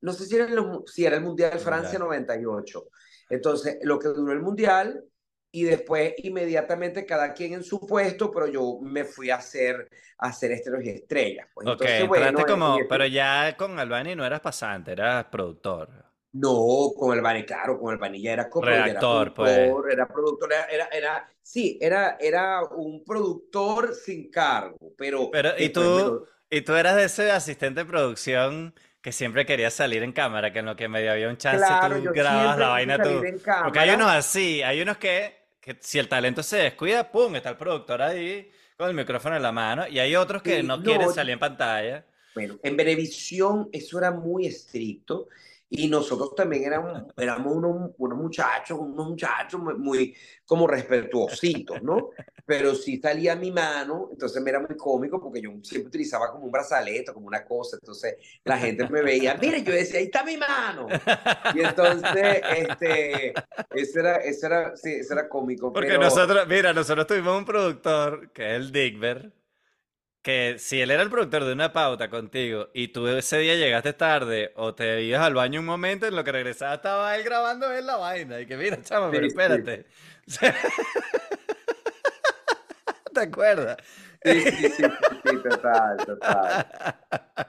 no sé si era, el, si era el Mundial Francia 98. Entonces, lo que duró el Mundial y después inmediatamente cada quien en su puesto, pero yo me fui a hacer, a hacer Esteros y Estrellas. Pues, ok, entonces, bueno, como, y, pero ya con Albani no eras pasante, eras productor. No, con Albani, claro, con Albani ya era como Redactor, era productor, pues. era productor, era, era, era, sí, era, era un productor sin cargo, pero... pero ¿y tú, me... y tú eras de ese asistente de producción que siempre querías salir en cámara, que en lo que medio había un chance claro, tú grabas la vaina tú. Porque hay unos así, hay unos que, que, si el talento se descuida, pum, está el productor ahí con el micrófono en la mano, y hay otros que sí, no, no quieren salir en pantalla. Bueno, en Venevisión eso era muy estricto y nosotros también éramos, éramos unos, unos muchachos, unos muchachos muy, muy, como respetuositos, ¿no? Pero sí salía mi mano, entonces me era muy cómico porque yo siempre utilizaba como un brazalete, como una cosa, entonces la gente me veía, mire, yo decía, ahí está mi mano. Y entonces, este, eso era, eso era, sí, eso era cómico. Porque pero... nosotros, mira, nosotros tuvimos un productor, que es el Digber, que si él era el productor de una pauta contigo y tú ese día llegaste tarde o te ibas al baño un momento, en lo que regresaba estaba él grabando él la vaina. Y que mira, chamo, pero espérate. Sí. ¿Te acuerdas? Sí, sí, sí, sí, total, total.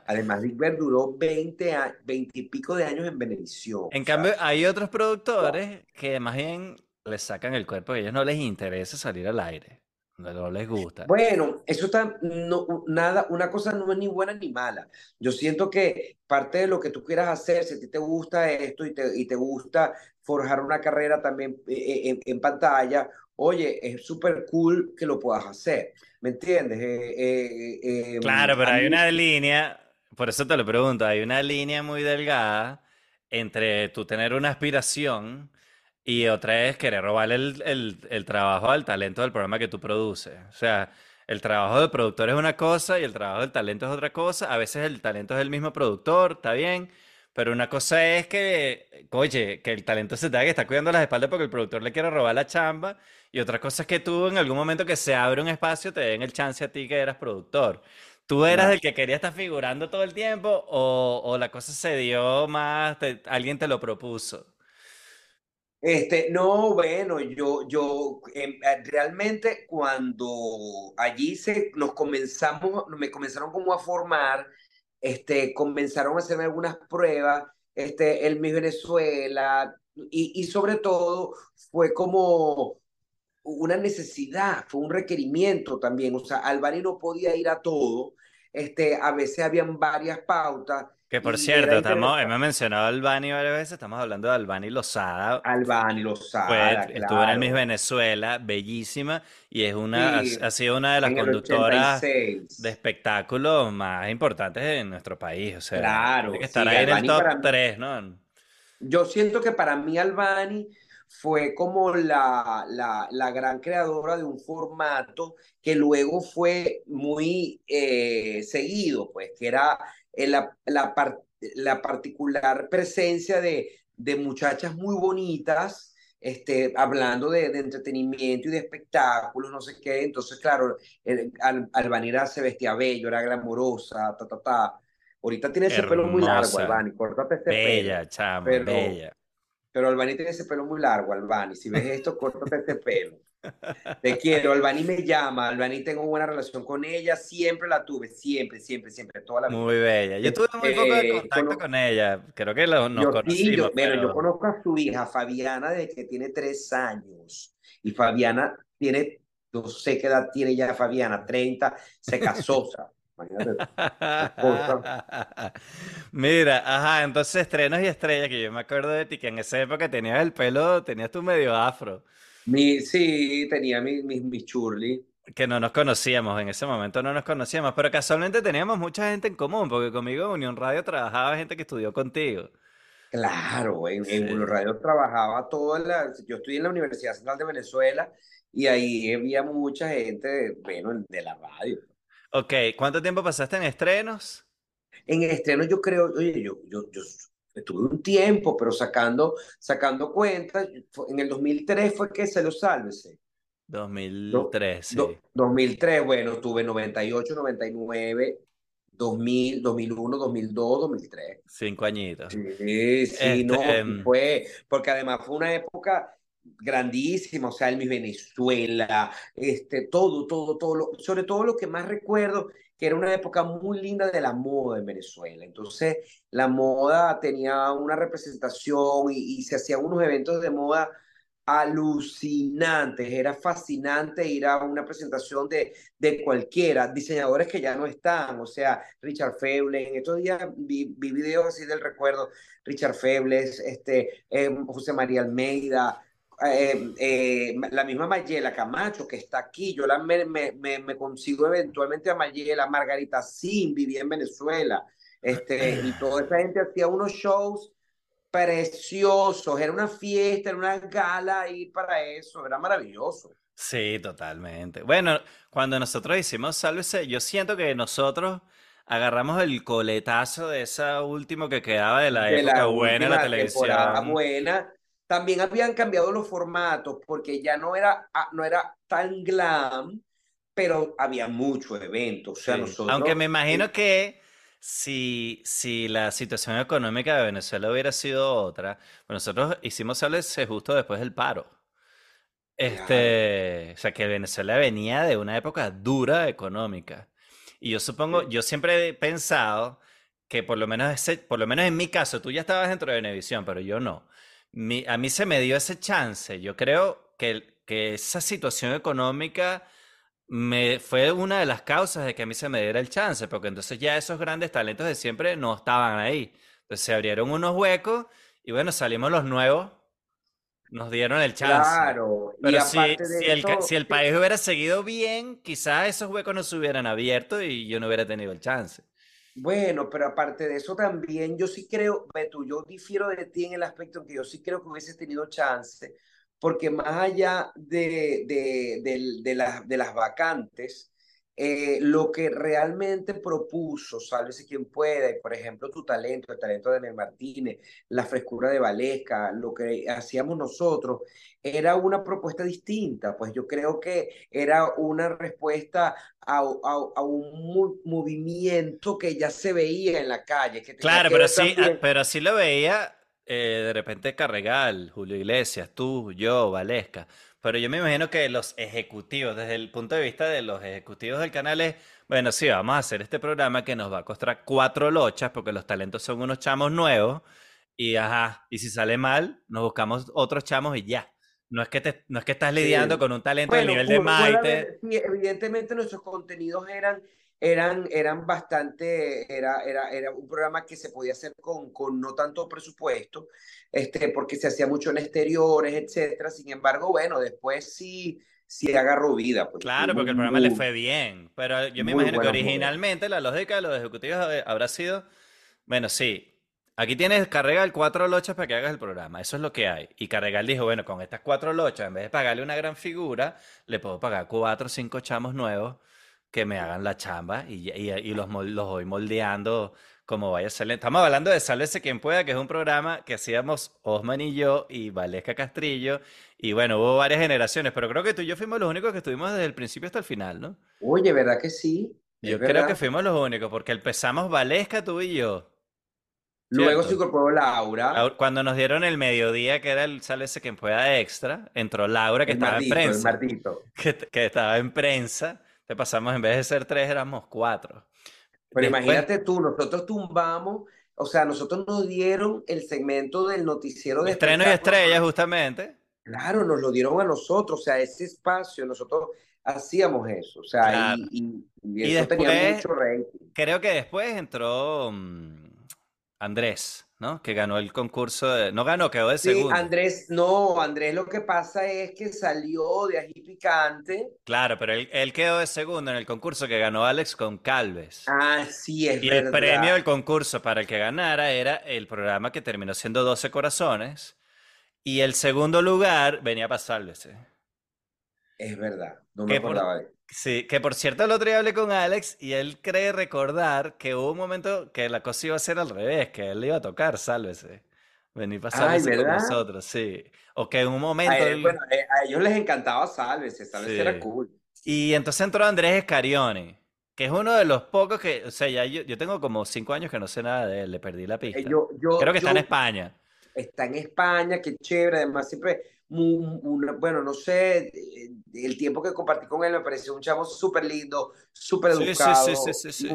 Además, Digber duró 20, 20 y pico de años en Benevisión. En cambio, hay otros productores que más bien les sacan el cuerpo, a ellos no les interesa salir al aire. No les gusta. Bueno, eso está, no, nada, una cosa no es ni buena ni mala. Yo siento que parte de lo que tú quieras hacer, si a ti te gusta esto y te, y te gusta forjar una carrera también en, en pantalla, oye, es súper cool que lo puedas hacer. ¿Me entiendes? Eh, eh, eh, claro, pero hay mí... una línea, por eso te lo pregunto, hay una línea muy delgada entre tú tener una aspiración y otra es querer robar el, el, el, trabajo al talento del programa que tú produces. O sea, el trabajo del productor es una cosa y el trabajo del talento es otra cosa. A veces el talento es el mismo productor, está bien. Pero una cosa es que, oye, que el talento se da que está cuidando las espaldas porque el productor le quiere robar la chamba. Y otra cosa es que tú en algún momento que se abre un espacio te den el chance a ti que eras productor. ¿Tú eras no. el que quería estar figurando todo el tiempo o, o la cosa se dio más, te, alguien te lo propuso? Este, no, bueno, yo, yo eh, realmente cuando allí se, nos comenzamos, me comenzaron como a formar, este, comenzaron a hacerme algunas pruebas, este, el Miss Venezuela, y, y sobre todo fue como una necesidad, fue un requerimiento también, o sea, Albani no podía ir a todo, este, a veces habían varias pautas, Que por cierto, estamos, hemos mencionado a Albani varias veces, estamos hablando de Albani Lozada. Albani Fue, Lozada, estuvo en el Miss claro. Venezuela, bellísima, y es una, ha, Sí, ha sido una de las conductoras de 86. espectáculos más importantes en nuestro país. O sea, tiene Claro, que estar sí, ahí en el top para mí, 3, ¿no? yo siento que para mí Albani fue como la, la, la gran creadora de un formato que luego fue muy eh, seguido, pues, que era eh, la, la, par- la particular presencia de, de muchachas muy bonitas, este, hablando de, de entretenimiento y de espectáculos, no sé qué. Entonces, claro, el, Al- se vestía bello, era glamorosa, ta, ta, ta. Ahorita tiene ese pelo muy largo, Albani, córtate ese pelo. bella, chama, Pero, bella. Pero Albani tiene ese pelo muy largo, Albani. Si ves esto, córtate ese pelo. Te quiero, Albani me llama, Albani tengo buena relación con ella, siempre la tuve, siempre, siempre, siempre, toda la vida. Muy bella. Yo tuve muy poco de Eh, contacto con ella. Creo que lo- nos yo sí, yo, conocimos, bueno, yo pero conozco a su hija, Fabiana, desde que tiene tres años. Y Fabiana tiene, no sé qué edad tiene ya Fabiana, 30, se casó. Imagínate. Mira, ajá, entonces estrenos y estrellas, que yo me acuerdo de ti, que en esa época tenías el pelo, tenías tu medio afro, Mi, sí, tenía mi, mi, mi churli. que no nos conocíamos, en ese momento no nos conocíamos, pero casualmente teníamos mucha gente en común, porque conmigo en Unión Radio trabajaba gente que estudió contigo. Claro, en, en Sí. Blue Radio trabajaba toda la... Yo estudié en la Universidad Central de Venezuela y ahí había mucha gente, bueno, de la radio. Ok, ¿cuánto tiempo pasaste en estrenos? En estreno yo creo, oye, yo, yo, yo estuve un tiempo, pero sacando, sacando cuentas, en el 2003 fue que se lo sálvese. Do- 2003, sí. do- 2003, bueno, tuve 98, 99, 2000, 2001, 2002, 2003. Cinco añitos. Sí, sí, no, Este, sí em, fue, porque además fue una época grandísima, o sea, el Miss Venezuela, este, todo, todo, todo, lo- sobre todo lo que más recuerdo, que era una época muy linda de la moda en Venezuela. Entonces, la moda tenía una representación y, y se hacían unos eventos de moda alucinantes, era fascinante ir a una presentación de, de cualquiera, diseñadores que ya no están, o sea, Richard Febles, en estos días vi, vi videos así del recuerdo, Richard Febles, este, eh, José María Almeida, eh, eh, la misma Mayela Camacho que está aquí, yo la, me, me, me, consigo eventualmente a Mayela, Margarita Sim, vivía en Venezuela, este, y toda esa gente hacía unos shows preciosos, era una fiesta, era una gala ir para eso, era maravilloso. Sí, totalmente. Bueno, cuando nosotros hicimos Sálvese, yo siento que nosotros agarramos el coletazo de esa último que quedaba de la De época la buena de la televisión. buena, también habían cambiado los formatos porque ya no era, ah, no era tan glam, pero había muchos eventos, o sea, Sí. nosotros... Aunque me imagino que si, si la situación económica de Venezuela hubiera sido otra, pues nosotros hicimos Sálvese justo después del paro. Claro. Este, o sea, que Venezuela venía de una época dura económica. Y yo supongo, Sí. yo siempre he pensado que por lo menos ese, por lo menos en mi caso, tú ya estabas dentro de Venevisión, pero yo no. Mi- a mí se me dio ese chance. Yo creo que, que esa situación económica me fue una de las causas de que a mí se me diera el chance, porque entonces ya esos grandes talentos de siempre no estaban ahí. Entonces se abrieron unos huecos y bueno, salimos los nuevos, nos dieron el chance. Claro, y Pero si, aparte de si el, si el sí, país hubiera seguido bien, quizás esos huecos no se hubieran abierto y yo no hubiera tenido el chance. Bueno, pero aparte de eso también, yo sí creo, Beto, yo difiero de ti en el aspecto que yo sí creo que hubieses tenido chance, porque más allá de, de, de de las vacantes, eh, lo que realmente propuso, sálvese quien pueda, y por ejemplo tu talento, el talento de Nel Martínez, la frescura de Valesca, lo que hacíamos nosotros, era una propuesta distinta, pues yo creo que era una respuesta a, a- a un movimiento que ya se veía en la calle, que Claro, que pero sí, ah, también. pero sí lo veía eh, de repente Carregal, Julio Iglesias, tú, yo, Valesca. Pero yo me imagino que los ejecutivos, desde el punto de vista de los ejecutivos del canal es, bueno, sí, vamos a hacer este programa que nos va a costar cuatro lochas porque los talentos son unos chamos nuevos y ajá, y si sale mal, nos buscamos otros chamos y ya. No es que te, no es que estás lidiando Sí. con un talento del Bueno, nivel de Maite. evidentemente nuestros contenidos eran, eran, eran bastante, era, era, era un programa que se podía hacer con, con no tanto presupuesto, este, porque se hacía mucho en exteriores, etcétera. Sin embargo, bueno, después sí, sí agarró vida. Pues, claro, porque el programa le fue bien, pero yo me imagino que originalmente la lógica de los ejecutivos habrá sido, bueno, sí, Aquí tienes Carregal cuatro lochas para que hagas el programa. Eso es lo que hay. Y Carregal dijo, bueno, con estas cuatro lochas, en vez de pagarle una gran figura, le puedo pagar cuatro o cinco chamos nuevos que me hagan la chamba y, y, los, los voy moldeando como vaya a ser. Estamos hablando de Sálvese quien pueda, que es un programa que hacíamos Osman y yo y Valesca Castrillo. Y bueno, hubo varias generaciones, pero creo que tú y yo fuimos los únicos que estuvimos desde el principio hasta el final, ¿no? Oye, ¿verdad que sí? Yo creo que fuimos los únicos, porque empezamos Valesca, tú y yo. Luego se incorporó Laura. Cuando nos dieron el mediodía, que era el Sálvese quien pueda extra, entró Laura, que estaba en prensa. Que, que estaba en prensa pasamos, en vez de ser tres, éramos cuatro. Pero imagínate tú, nosotros tumbamos, o sea, nosotros nos dieron el segmento del noticiero de Estreno y estrella, justamente. Claro, nos lo dieron a nosotros, o sea, ese espacio, nosotros hacíamos eso, o sea, y, eso tenía mucho rating. Creo que después entró mm, Andrés. ¿no? Que ganó el concurso, de... no ganó, quedó de segundo. Sí, Andrés, no, Andrés lo que pasa es que salió de Ají Picante. Claro, pero él, quedó de segundo en el concurso que ganó Alex con Calves. Ah, sí, es y verdad. Y el premio del concurso para el que ganara era el programa que terminó siendo 12 corazones y el segundo lugar venía para Sálvese. Es verdad, no me acordaba de Sí, que por cierto el otro día hablé con Alex y él cree recordar que hubo un momento que la cosa iba a ser al revés, que él le iba a tocar, sálvese. Venir para sálvese con nosotros, sí. O que en un momento... A, bueno, eh, a ellos les encantaba sálvese, sálvese era cool. Y entonces entró Andrés Escarione, que es uno de los pocos que, o sea, ya yo, yo tengo como cinco años que no sé nada de él, le perdí la pista. Eh, yo, Creo que está en España. Está en España, qué chévere, además siempre bueno, no sé, eh, el tiempo que compartí con él me pareció un chavo súper lindo, súper educado,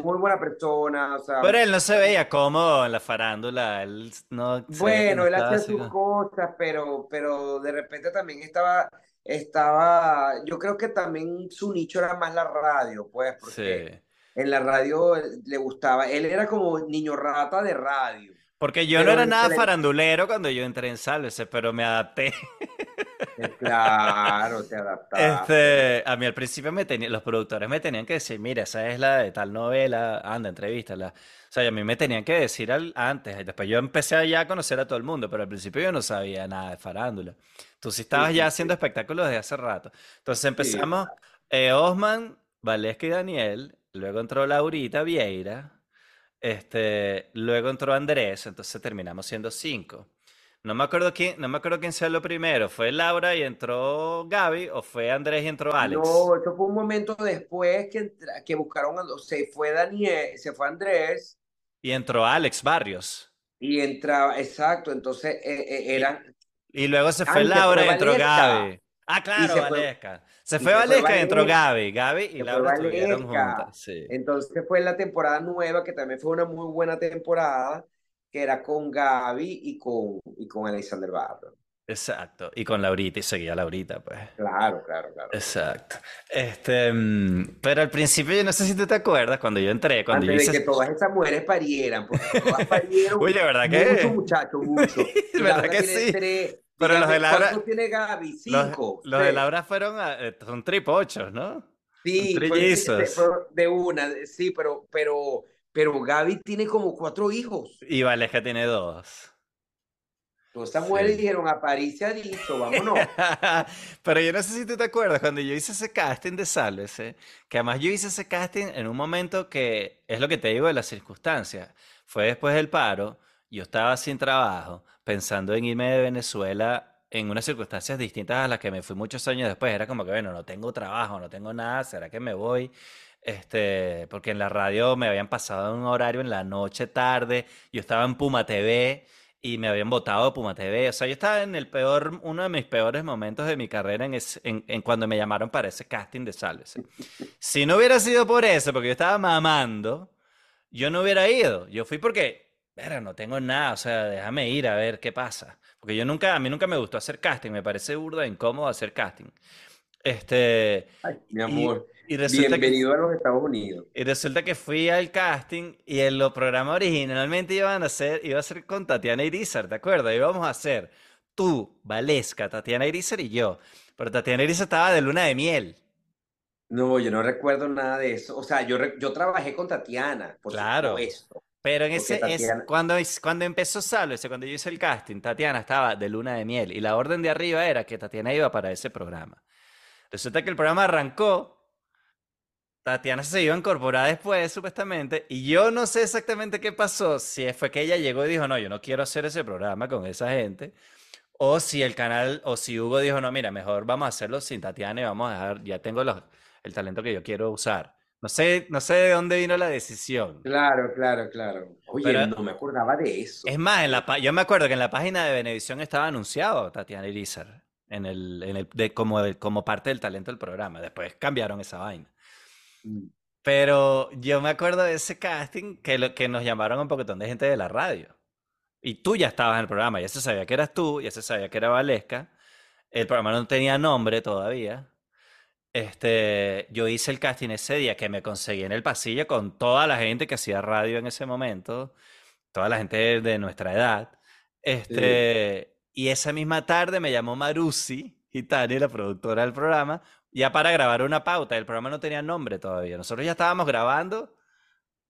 muy buena persona. Pero él no se veía cómodo en la farándula, él no... Bueno, él hacía sus cosas, pero, pero de repente también estaba, estaba, yo creo que también su nicho era más la radio, pues, porque en la radio le gustaba, él era como niño rata de radio. Porque yo no era nada farandulero cuando yo entré en Sálvese, pero me adapté. Claro, te adaptaste. Este, a mí al principio me tenía, los productores me tenían que decir, mira, esa es la de tal novela, anda, entrevístala. O sea, a mí me tenían que decir al, antes, después yo empecé ya a conocer a todo el mundo, pero al principio yo no sabía nada de farándula. Tú sí estabas ya haciendo espectáculos desde hace rato. Entonces empezamos, eh, Osman, Valesca y Daniel, luego entró Laurita Vieira, este, luego entró Andrés, entonces terminamos siendo cinco. No me acuerdo quién, no me acuerdo quién sea lo primero. ¿Fue Laura y entró Gaby o fue Andrés y entró Alex? No, eso fue un momento después que, que buscaron, se fue Daniel, se fue Andrés. Y entró Alex Barrios. Y entraba, exacto, entonces eh, eh, eran... Y luego se fue Laura y entró Gaby. Ah, claro, Valesca. Se fue Valesca y entró Gaby. Gaby y Laura estuvieron juntas. Sí. Entonces fue la temporada nueva, que también fue una muy buena temporada que era con Gaby y con, y con Alexander Barro. Exacto, y con Laurita, y seguía Laurita, pues. Claro, claro, claro. Exacto. Este, mm, pero al principio yo no sé si tú te acuerdas cuando yo entré, cuando Antes de que todas esas mujeres parieran, porque todas parieron. Oye, ¿verdad que? Mucho, muchacho, mucho. ¿Verdad que sí? Pero los de Laura. ¿Cuántos tiene Gaby? Cinco. Los, de Laura fueron, eh, son tripochos, ¿no? Sí, trillizos. De, una, sí, pero, pero pero Gaby tiene como cuatro hijos. Y Valesca tiene dos. Todas estas mujeres dijeron, a París se ha dicho, vámonos. Pero yo no sé si tú te acuerdas, cuando yo hice ese casting de Sálvese, que además yo hice ese casting en un momento que es lo que te digo de las circunstancias. Fue después del paro, yo estaba sin trabajo, pensando en irme de Venezuela en unas circunstancias distintas a las que me fui muchos años después. Era como que, bueno, no tengo trabajo, no tengo nada, ¿será que me voy? Este, porque en la radio me habían pasado un horario en la noche tarde, yo estaba en Puma TV y me habían votado de Puma TV. O sea, yo estaba en el peor, uno de mis peores momentos de mi carrera en, en, cuando me llamaron para ese casting de Sálvese. Si no hubiera sido por eso, porque yo estaba mamando, yo no hubiera ido. Yo fui porque, pero no tengo nada, o sea, déjame ir a ver qué pasa. Porque yo nunca, a mí nunca me gustó hacer casting, me parece burda incómodo hacer casting. Este, Ay, mi amor, y resulta que, bienvenido a los Estados Unidos. y resulta que fui al casting y en los programas originalmente iban a ser, iba a ser con Tatiana Irizar, ¿te acuerdas? Íbamos a hacer tú, Valesca, Tatiana Irizar y yo. Pero Tatiana Irizar estaba de luna de miel. No, yo no recuerdo nada de eso. O sea, yo, yo trabajé con Tatiana, por Claro. supuesto. Pero en ese, es, cuando, cuando empezó Sálvese, cuando yo hice el casting, Tatiana estaba de luna de miel y la orden de arriba era que Tatiana iba para ese programa. Resulta que el programa arrancó, Tatiana se iba a incorporar después, supuestamente, y yo no sé exactamente qué pasó, si fue que ella llegó y dijo, no, yo no quiero hacer ese programa con esa gente, o si el canal, o si Hugo dijo, no, mira, mejor vamos a hacerlo sin Tatiana y vamos a dejar, ya tengo los, el talento que yo quiero usar. No sé, no sé de dónde vino la decisión. Claro, claro, claro. Oye, Pero- no me acordaba de eso. Es más, en la, yo me acuerdo que en la página de Venevisión estaba anunciado Tatiana Irizar en el, en el, de, como, parte del talento del programa. Después cambiaron esa vaina. Mm. Pero yo me acuerdo de ese casting que, lo, que nos llamaron un poquitón de gente de la radio. Y tú ya estabas en el programa, ya se sabía que eras tú, ya se sabía que era Valesca. El programa no tenía nombre todavía. Este, yo hice el casting ese día que me conseguí en el pasillo con toda la gente que hacía radio en ese momento, toda la gente de, nuestra edad. Este, y esa misma tarde me llamó Marusi Gitani, la productora del programa, ya para grabar una pauta. El programa no tenía nombre todavía. Nosotros ya estábamos grabando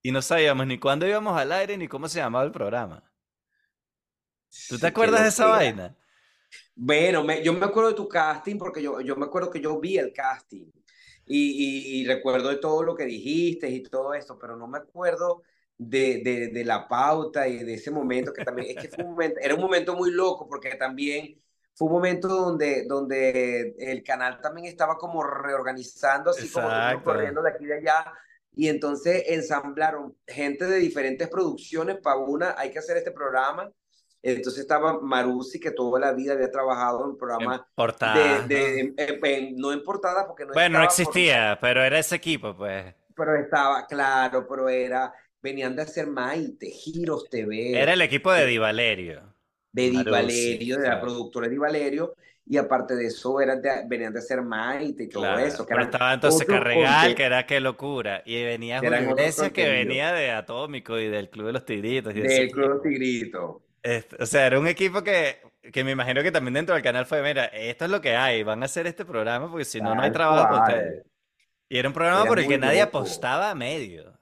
y no sabíamos ni cuándo íbamos al aire ni cómo se llamaba el programa. ¿Tú te acuerdas de esa vaina? Bueno, me- yo me acuerdo de tu casting porque yo, yo me acuerdo que yo vi el casting y, y- y recuerdo de todo lo que dijiste y todo esto, pero no me acuerdo de, de, de la pauta y de ese momento que también, es que fue un momento, era un momento muy loco porque también fue un momento donde, donde el canal también estaba como reorganizando, así como corriendo de aquí y de allá. Y entonces ensamblaron gente de diferentes producciones para una, hay que hacer este programa. Entonces estaba Marusi, que toda la vida había trabajado en En programas de, portada. de- en- en- no en portada porque no Bueno, no por- existía, pero era ese equipo, pues. pero estaba, claro, pero era, venían de hacer Maite, Giros TV, Era el equipo de Di Valerio. de Di Marusi, Valerio, de la claro. productora Di Valerio, y aparte de eso eran de- venían de hacer Maite y todo Claro, eso. que pero estaba entonces Carregal, que era qué locura. Y venía Julio Iglesias, que venía de Atómico y del Club de los Tigritos. y de del. Club Tigrito. Este, o sea, era un equipo que, que me imagino que también dentro del canal fue, mira, esto es lo que hay, van a hacer este programa porque si no, no hay trabajo para cual. ustedes. Y era un programa Era por el que nadie loco. apostaba a medio.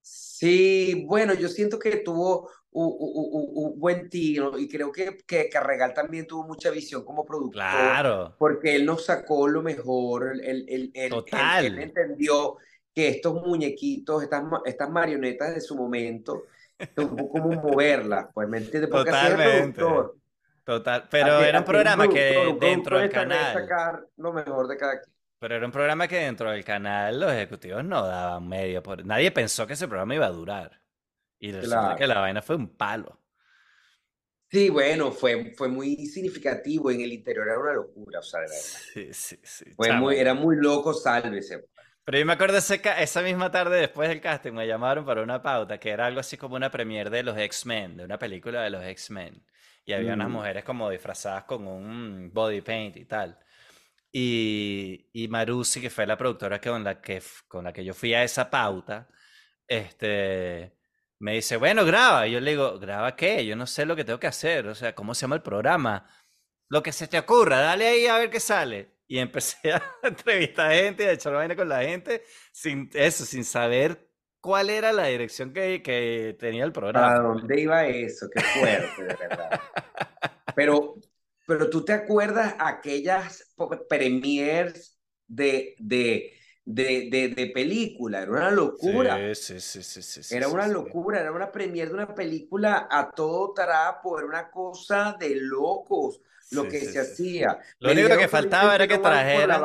Sí, bueno, yo siento que tuvo un, un- un- un buen tiro y creo que, que Carregal también tuvo mucha visión como productor, Claro, porque él nos sacó lo mejor, él, él- él- Total. él entendió que estos muñequitos, estas, estas marionetas de su momento, tuvo como moverlas, pues, ¿me entiendes? Porque Totalmente. productor. total. Pero era un programa que productor, dentro del canal, sacar lo mejor de cada quien. pero era un programa que dentro del canal los ejecutivos no daban medio. Por... Nadie pensó que ese programa iba a durar. Y resulta Claro. que la vaina fue un palo. Sí, bueno, fue, fue muy significativo, en el interior era una locura, o sea, de verdad. Sí, sí, sí. Fue muy, era muy loco, sálvese. Pero yo me acuerdo ese esa misma tarde después del casting me llamaron para una pauta que era algo así como una premiere de los X-Men, de una película de los X-Men. Y había unas Mm. mujeres como disfrazadas con un body paint y tal. Y, y Marusi, que fue la productora que- con la que, con la que yo fui a esa pauta, este, me dice, bueno, graba. Y yo le digo, ¿graba qué? Yo no sé lo que tengo que hacer. O sea, ¿cómo se llama el programa? Lo que se te ocurra, dale ahí a ver qué sale. Y empecé a entrevistar gente y a echar vaina con la gente sin eso, sin saber cuál era la dirección que, que tenía el ¿Para programa. dónde iba eso? Qué fuerte, de verdad. Pero, pero tú te acuerdas aquellas premiers de, de, de, de, de película, era una locura. Sí, sí, sí, sí, sí, sí, Era una locura, era una premier de una película a todo trapo, era una cosa de locos lo que se hacía. Lo Me único que faltaba era que trajeran,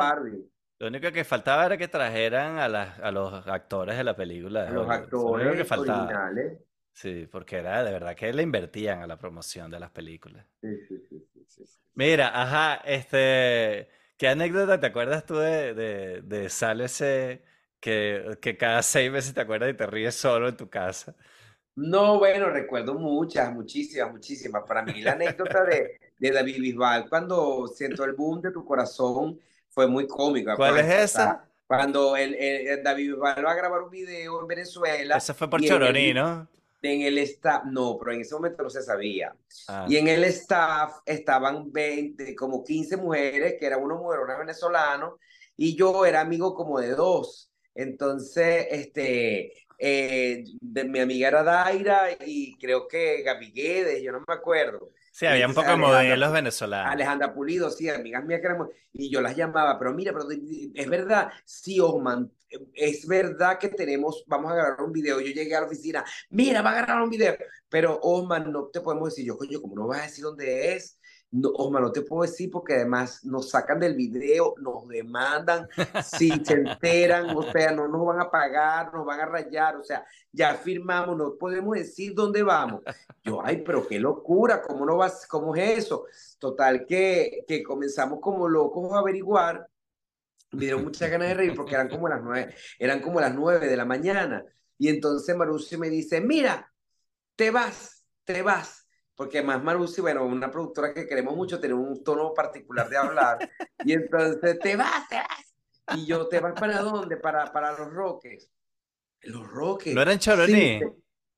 lo único que faltaba era que trajeran a, las, a los actores de la película de Los lo que actores faltaba. originales. Sí, porque era de verdad que le invertían a la promoción de las películas. Sí, sí, sí, sí. Mira, ajá, este, ¿qué anécdota te acuerdas tú de, de, de Sálvese que, que cada seis meses te acuerdas y te ríes solo en tu casa? No, bueno, recuerdo muchas, muchísimas, muchísimas. Para mí la anécdota de, de David Bisbal cuando siento el boom de tu corazón fue muy cómica. ¿Cuál es esa? Cuando el, el- David Bisbal va a grabar un video en Venezuela Esa fue por el- Choroní, ¿no? En el staff, no, pero en ese momento no se sabía. Ah. Y en el staff estaban 20, como 15 mujeres, que eran unos mujerones venezolanos, y yo era amigo como de dos. Entonces, este, eh, de, mi amiga era Daira y creo que Gaby Guedes, yo no me acuerdo. Sí, había un poco de modelos venezolanos. Alejandra Pulido, sí, amigas mías que éramos, y yo las llamaba, pero mira, pero es verdad, sí, Osman, es verdad que tenemos, vamos a grabar un video. Yo llegué a la oficina, mira, va a grabar un video, pero Osman, no te podemos decir, yo, coño, ¿cómo no vas a decir dónde es? No, Osman, no te puedo decir porque además nos sacan del video, nos demandan, si se enteran, o sea, no nos van a pagar, nos van a rayar, o sea, ya firmamos, no podemos decir dónde vamos. Yo, ay, pero qué locura, ¿cómo no vas, cómo es eso? Total, que, que comenzamos como locos a averiguar, me dieron muchas ganas de reír porque eran como las nueve, eran como las nueve de la mañana, y entonces Marusi me dice, mira, te vas, te vas, porque además Marusi, bueno, una productora que queremos mucho, tiene un tono particular de hablar, y entonces, te vas, te vas, y yo, ¿te vas para dónde? Para, para Los Roques. Los Roques. ¿No era en Choroní? Sí,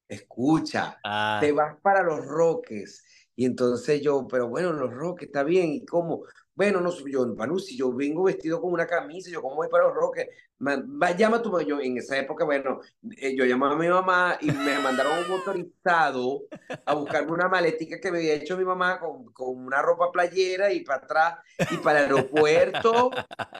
escucha, Ah, te vas para Los Roques. Y entonces yo, pero bueno, Los Roques, está bien, ¿y cómo? Bueno, no yo, Manu, si yo vengo vestido con una camisa, yo cómo voy para Los Roques, Llama tu yo en esa época, bueno, eh, yo llamaba a mi mamá y me mandaron un motorizado a buscarme una maletica que me había hecho mi mamá con, con una ropa playera y para atrás, y para el aeropuerto,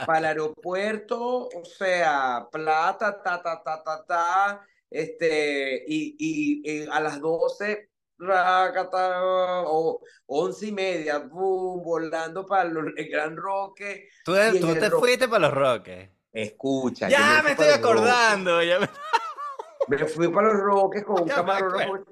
para el aeropuerto, o sea, plata, ta, ta, ta, ta, ta, este, y, y, y a las 12, racata, o once y media, boom, volando para el Gran Roque. tú, tú te ro- fuiste para los Roques. Escucha, Ya fui me estoy acordando. Ya me... Me fui para los Roques con un me camarógrafo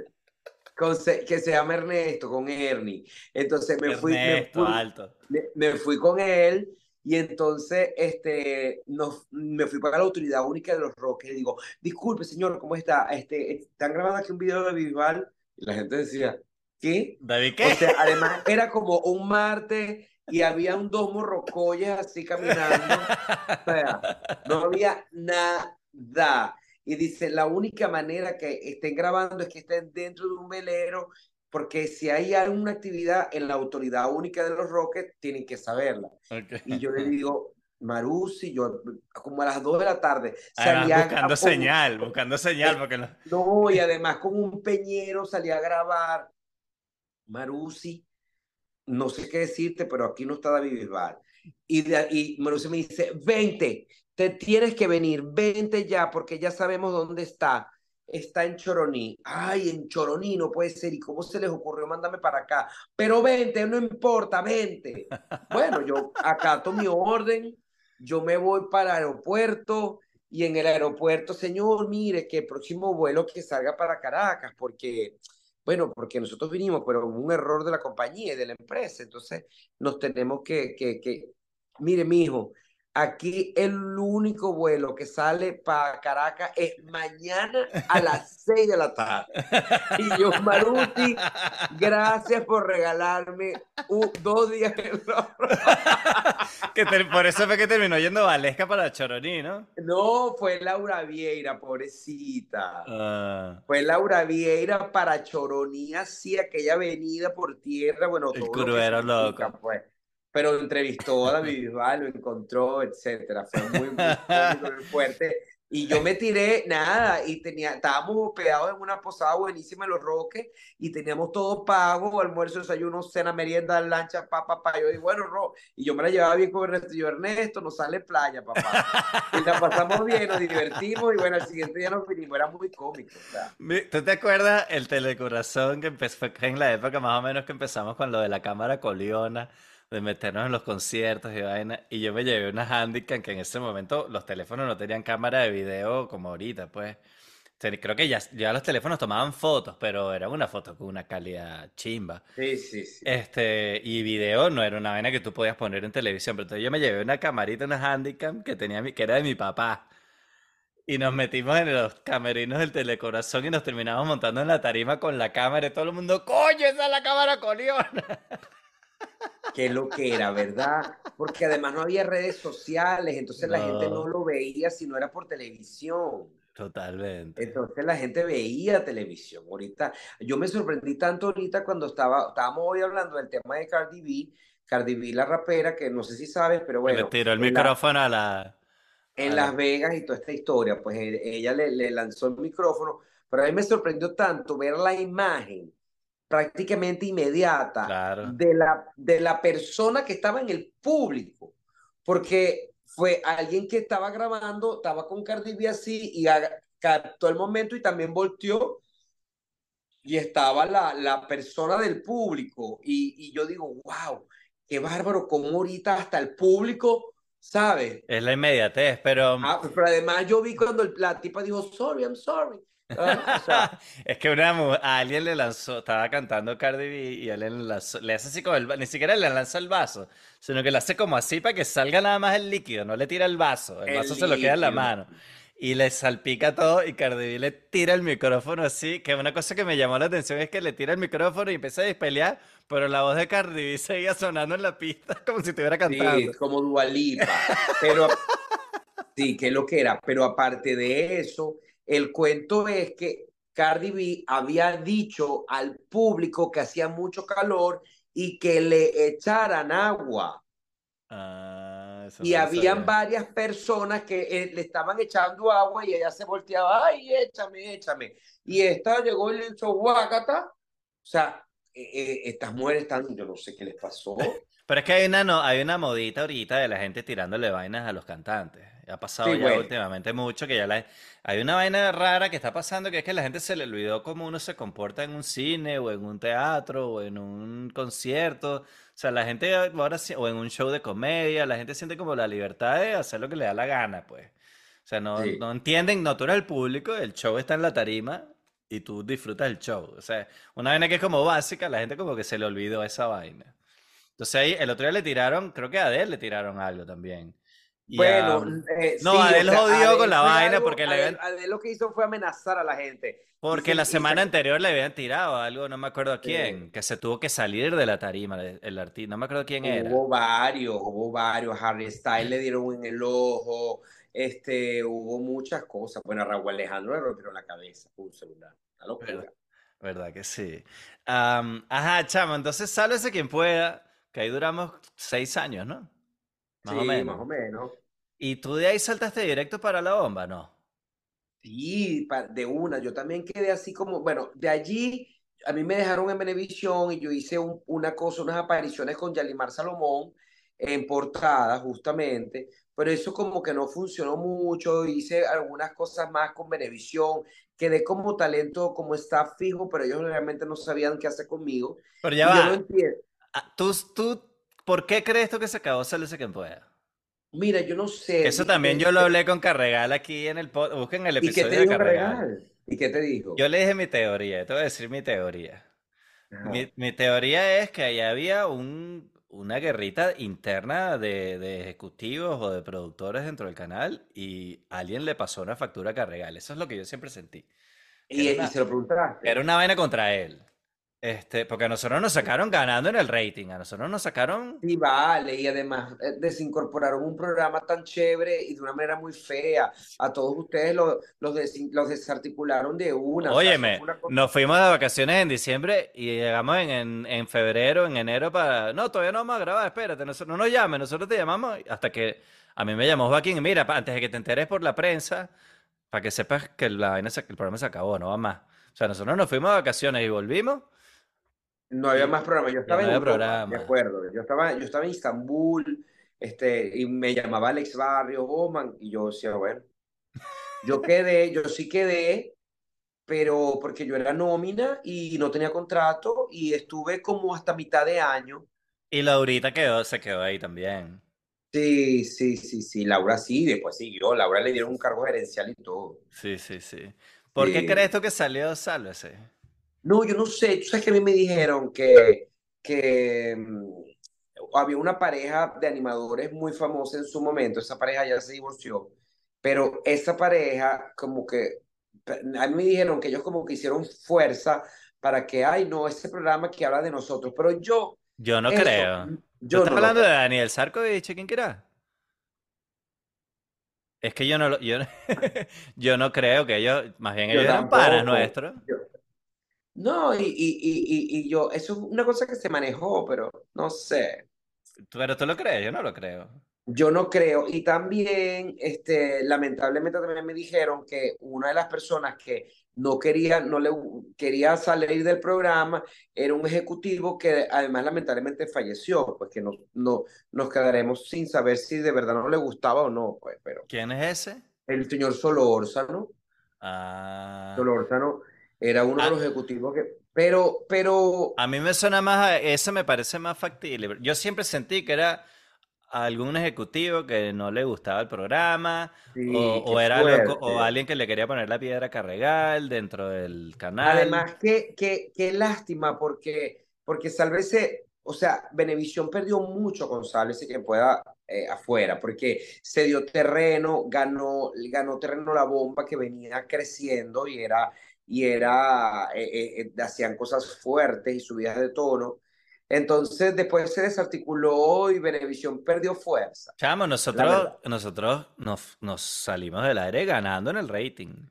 con se- que se llama Ernesto, con Ernie. Entonces me fui, me Ernesto, fui, alto. me, me fui con él y entonces este, nos, me fui para la autoridad única de los Roques y digo, disculpe señor, ¿cómo está? Este, están grabando aquí un video de Bisbal y la gente decía, ¿qué? ¿David O qué? sea, además era como un martes y había un dos morrocoyas así caminando. O sea, no había nada. Y dice, la única manera que estén grabando es que estén dentro de un velero, porque si hay alguna actividad en la autoridad única de los Rockets, tienen que saberla. Y yo le digo, Marusi, yo como a las 2 de la tarde salía a- buscando con- señal, buscando señal, porque no... no, y además con un peñero salía a grabar. Marusi, no sé qué decirte, pero aquí no está David Bisbal. Y, de- y me dice, vente, te tienes que venir, vente ya, porque ya sabemos dónde está. Está en Choroní. Ay, en Choroní no puede ser. ¿Y cómo se les ocurrió? Mándame para acá. Pero vente, no importa, vente. Bueno, yo acato mi orden, yo me voy para el aeropuerto y en el aeropuerto, señor, mire que el próximo vuelo que salga para Caracas, porque, bueno, porque nosotros vinimos, pero un error de la compañía y de la empresa, entonces nos tenemos que, que, que, mire, mijo, aquí el único vuelo que sale para Caracas es mañana a las 6 de la tarde. Y yo, Maruti, gracias por regalarme un- dos días Que te- por eso fue que terminó yendo Valesca para Choroní, ¿no? No, fue Laura Vieira, pobrecita. Ah, Fue Laura Vieira para Choroní, así aquella avenida por tierra, bueno, El todo curvero significa, loco. pues. Pero entrevistó a David Bisbal, lo encontró, etcétera. Fue muy, muy, muy fuerte. Y yo me tiré, nada, y tenía, estábamos hospedados en una posada buenísima en Los Roques y teníamos todo pago, almuerzo, desayuno, cena, merienda, lancha, papá, papá. Yo digo, bueno, Ro, y yo me la llevaba bien con Ernesto. Y yo, Ernesto, nos sale playa, papá. Y la pasamos bien, nos divertimos y bueno, al siguiente día nos vinimos, era muy cómico. ¿Tú te acuerdas el telecorazón que empezó en la época más o menos que empezamos con lo de la cámara coliona, de meternos en los conciertos y vaina? Y yo me llevé una Handycam que en ese momento los teléfonos no tenían cámara de video como ahorita, pues. Creo que ya, ya los teléfonos tomaban fotos, pero era una foto con una calidad chimba. Sí, sí, sí. Este, y video no era una vaina que tú podías poner en televisión, pero entonces yo me llevé una camarita, una Handycam que tenía mi, que era de mi papá. Y nos metimos en los camerinos del telecorazón y nos terminamos montando en la tarima con la cámara y todo el mundo, ¡coño, esa es la cámara coliona! Qué lo que era, ¿verdad? porque además no había redes sociales, entonces la gente no No. lo veía si no era por televisión. Totalmente. Entonces la gente veía televisión. Ahorita, yo me sorprendí tanto ahorita cuando estaba, estábamos hoy hablando del tema de Cardi B, Cardi B la rapera, que no sé si sabes, pero Que le bueno, tiró el en la- micrófono a la... en a Las la- Vegas y toda esta historia, pues e- ella le, le lanzó el micrófono, pero a mí me sorprendió tanto ver la imagen prácticamente inmediata Claro. de la, de la persona que estaba en el público, porque fue alguien que estaba grabando, estaba con Cardi B así y aga- captó el momento y también volteó y estaba la, la persona del público y, y yo digo, wow, qué bárbaro, como ahorita hasta el público, ¿sabes? Es la inmediatez, pero... Ah, pero además yo vi cuando el- la tipa dijo, sorry, I'm sorry. Ah, o sea, Es que una a alguien le lanzó, estaba cantando Cardi B y él le, lanzó- le hace así como el, ni siquiera le lanza el vaso, sino que le hace como así para que salga nada más el líquido, no le tira el vaso, el El vaso se lo queda en la mano. Y le salpica todo y Cardi B le tira el micrófono así, que una cosa que me llamó la atención es que le tira el micrófono y empieza a despelear, pero la voz de Cardi B seguía sonando en la pista como si estuviera sí, cantando. como Dua Lipa. Pero sí, que lo que era. Pero aparte de eso, el cuento es que Cardi B había dicho al público que hacía mucho calor y que le echaran agua. Ah, eso Y no habían sabía. varias personas que eh, le estaban echando agua y ella se volteaba, ay, échame, échame. Y esta llegó y le hizo guácata. O sea, eh, eh, estas mujeres están, yo no sé qué les pasó. Pero es que hay una, no, hay una modita ahorita de la gente tirándole vainas a los cantantes. Ha pasado Sí, ya bueno. últimamente mucho que ya la, hay una vaina rara que está pasando que es que la gente se le olvidó cómo uno se comporta en un cine o en un teatro o en un concierto. O sea, la gente ahora sí- o en un show de comedia, la gente siente como la libertad de hacer lo que le da la gana, pues. O sea, no, Sí. no entienden, no, tú eres el público, el show está en la tarima y tú disfrutas el show. O sea, una vaina que es como básica, la gente como que se le olvidó esa vaina. Entonces ahí el otro día le tiraron, creo que a Adele le tiraron algo también. Bueno, eh, no, sí, o Adele sea, jodió con la vaina algo- porque le habían- lo que hizo fue amenazar a la gente. porque se- la se- semana anterior le habían tirado algo, no me acuerdo a quién, que se tuvo que salir de la tarima, el, artista, no me acuerdo quién era. Hubo varios, hubo varios. Harry Styles le dieron en el ojo. Este, hubo muchas cosas. Bueno, a Raúl Alejandro le rompieron la cabeza un celular. Una locura. ¿Verdad? ¿Verdad que sí? Am, ajá, chamo, entonces sálvese quien pueda, que ahí duramos seis años, ¿no? Más o Sí, menos. más o menos. ¿Y tú de ahí saltaste directo para la bomba, no? Sí, de una. Yo también quedé así como, bueno, de allí a mí me dejaron en Venevisión y yo hice un- una cosa, unas apariciones con Yalimar Salomón en portada, justamente, pero eso como que no funcionó mucho. Hice algunas cosas más con Venevisión, quedé como talento, como staff fijo, pero ellos realmente no sabían qué hacer conmigo. Pero ya yo no va, entiendo. ah, ¿tú, tú, ¿por qué crees tú que se acabó sálvese quien pueda? Mira, yo no sé. Eso también yo lo hablé con Carregal aquí en el podcast. Busquen el ¿Y qué episodio de Carregal. Carregal? ¿Y qué te dijo? Yo le dije mi teoría, te voy a decir mi teoría. Mi, mi teoría es que ahí había un, una guerrita interna de, de ejecutivos o de productores dentro del canal y alguien le pasó una factura a Carregal. Eso es lo que yo siempre sentí. Y, se lo preguntaste. Era una vaina contra él. Este, porque a nosotros nos sacaron ganando en el rating. A nosotros nos sacaron. Sí, vale, y además eh, desincorporaron un programa tan chévere y de una manera muy fea. A todos ustedes lo- los, desin- los desarticularon de una. o sea, eso Óyeme, fue una cosa- nos fuimos de vacaciones en diciembre y llegamos en, en, en febrero, en enero para... No, todavía no vamos a grabar, espérate, no, no nos llames, nosotros te llamamos hasta que a mí me llamó Joaquín, mira, antes de que te enteres por la prensa, para que sepas que la el programa se acabó, no va más. O sea, nosotros nos fuimos de vacaciones y volvimos. No había más programas. Yo estaba no en había programa. de acuerdo. Yo estaba, yo estaba en Istambul, este, y me llamaba Alex Barrio, Oman, y yo decía, bueno, yo quedé, yo sí quedé, pero porque yo era nómina y no tenía contrato, y estuve como hasta mitad de año. Y Laurita quedó, se quedó ahí también. Sí, sí, sí, sí, Laura sí, después siguió, Laura le dieron un cargo gerencial y todo. Sí, sí, sí. ¿Por qué Sí. crees tú que salió Sálvese? No, yo no sé, tú sabes que a mí me dijeron que, que mm, había una pareja de animadores muy famosa en su momento, esa pareja ya se divorció, pero esa pareja como que, a mí me dijeron que ellos como que hicieron fuerza para que, ay, no, ese programa que habla de nosotros, pero yo Yo no Eso, creo. ¿Tú yo estás no hablando de. Daniel Sarcovich, quién quiera? Es que yo no lo, yo, yo no creo que ellos, más bien ellos eran panas nuestros. Yo- no, y, y, y, y, yo, eso es una cosa que se manejó, pero no sé. Pero tú lo crees, yo no lo creo. Yo no creo. Y también, este, lamentablemente también me dijeron que una de las personas que no quería, no le quería salir del programa era un ejecutivo que además lamentablemente falleció, pues que no, no nos quedaremos sin saber si de verdad no le gustaba o no, pues, pero ¿Quién es ese? el señor Solórzano, Ah, Solórzano era uno de ah, los ejecutivos que, pero, pero, a mí me suena más, a- ese me parece más factible. Yo siempre sentí que era algún ejecutivo que no le gustaba el programa, o, sí, o qué era loco, o alguien que le quería poner la piedra a carregal dentro del canal. Además, qué, qué, qué lástima porque, porque Sálvese, o sea, Venevisión perdió mucho con Sálvese que pueda eh, afuera, porque se dio terreno, ganó, ganó terreno la bomba que venía creciendo y era, y era, eh, eh, hacían cosas fuertes y subidas de tono. Entonces, después se desarticuló y Venevisión perdió fuerza, Chamo, nosotros, nosotros nos, nos salimos del aire ganando en el rating.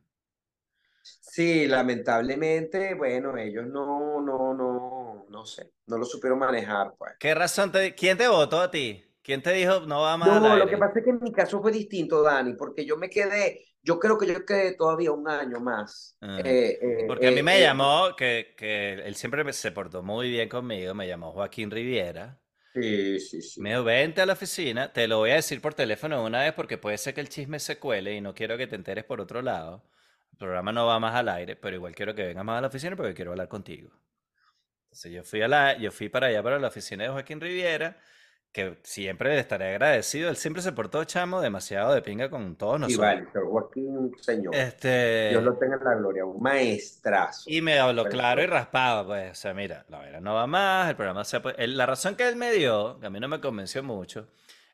Sí, lamentablemente, bueno, ellos no, no, no, no sé, no lo supieron manejar, pues. ¿Qué razón te, quién te votó a ti? ¿Quién te dijo no va más al No, lo que pasa es que en mi caso fue distinto, Dani, porque yo me quedé, yo creo que yo quedé todavía un año más. Ah, Eh, eh, porque a mí eh, me llamó, que, que él siempre me- se portó muy bien conmigo, me llamó Joaquín Riviera. sí, sí, Me sí. dijo, vente a la oficina, te lo voy a decir por teléfono una vez porque puede ser que el chisme se cuele y no quiero que te enteres por otro lado. El programa no va más al aire, pero igual quiero que vengas más a la oficina porque quiero hablar contigo. Entonces yo fui a la, yo fui para allá, para la oficina de Joaquín Riviera, que siempre le estaré agradecido. Él siempre se portó chamo demasiado de pinga con todos Y nosotros. vale, pero Joaquín, un señor, Dios Este, lo tenga en la gloria, un maestrazo. y me habló claro y raspado, pues, o sea, mira, la vera no va más, el programa se ha La razón que él me dio, que a mí no me convenció mucho,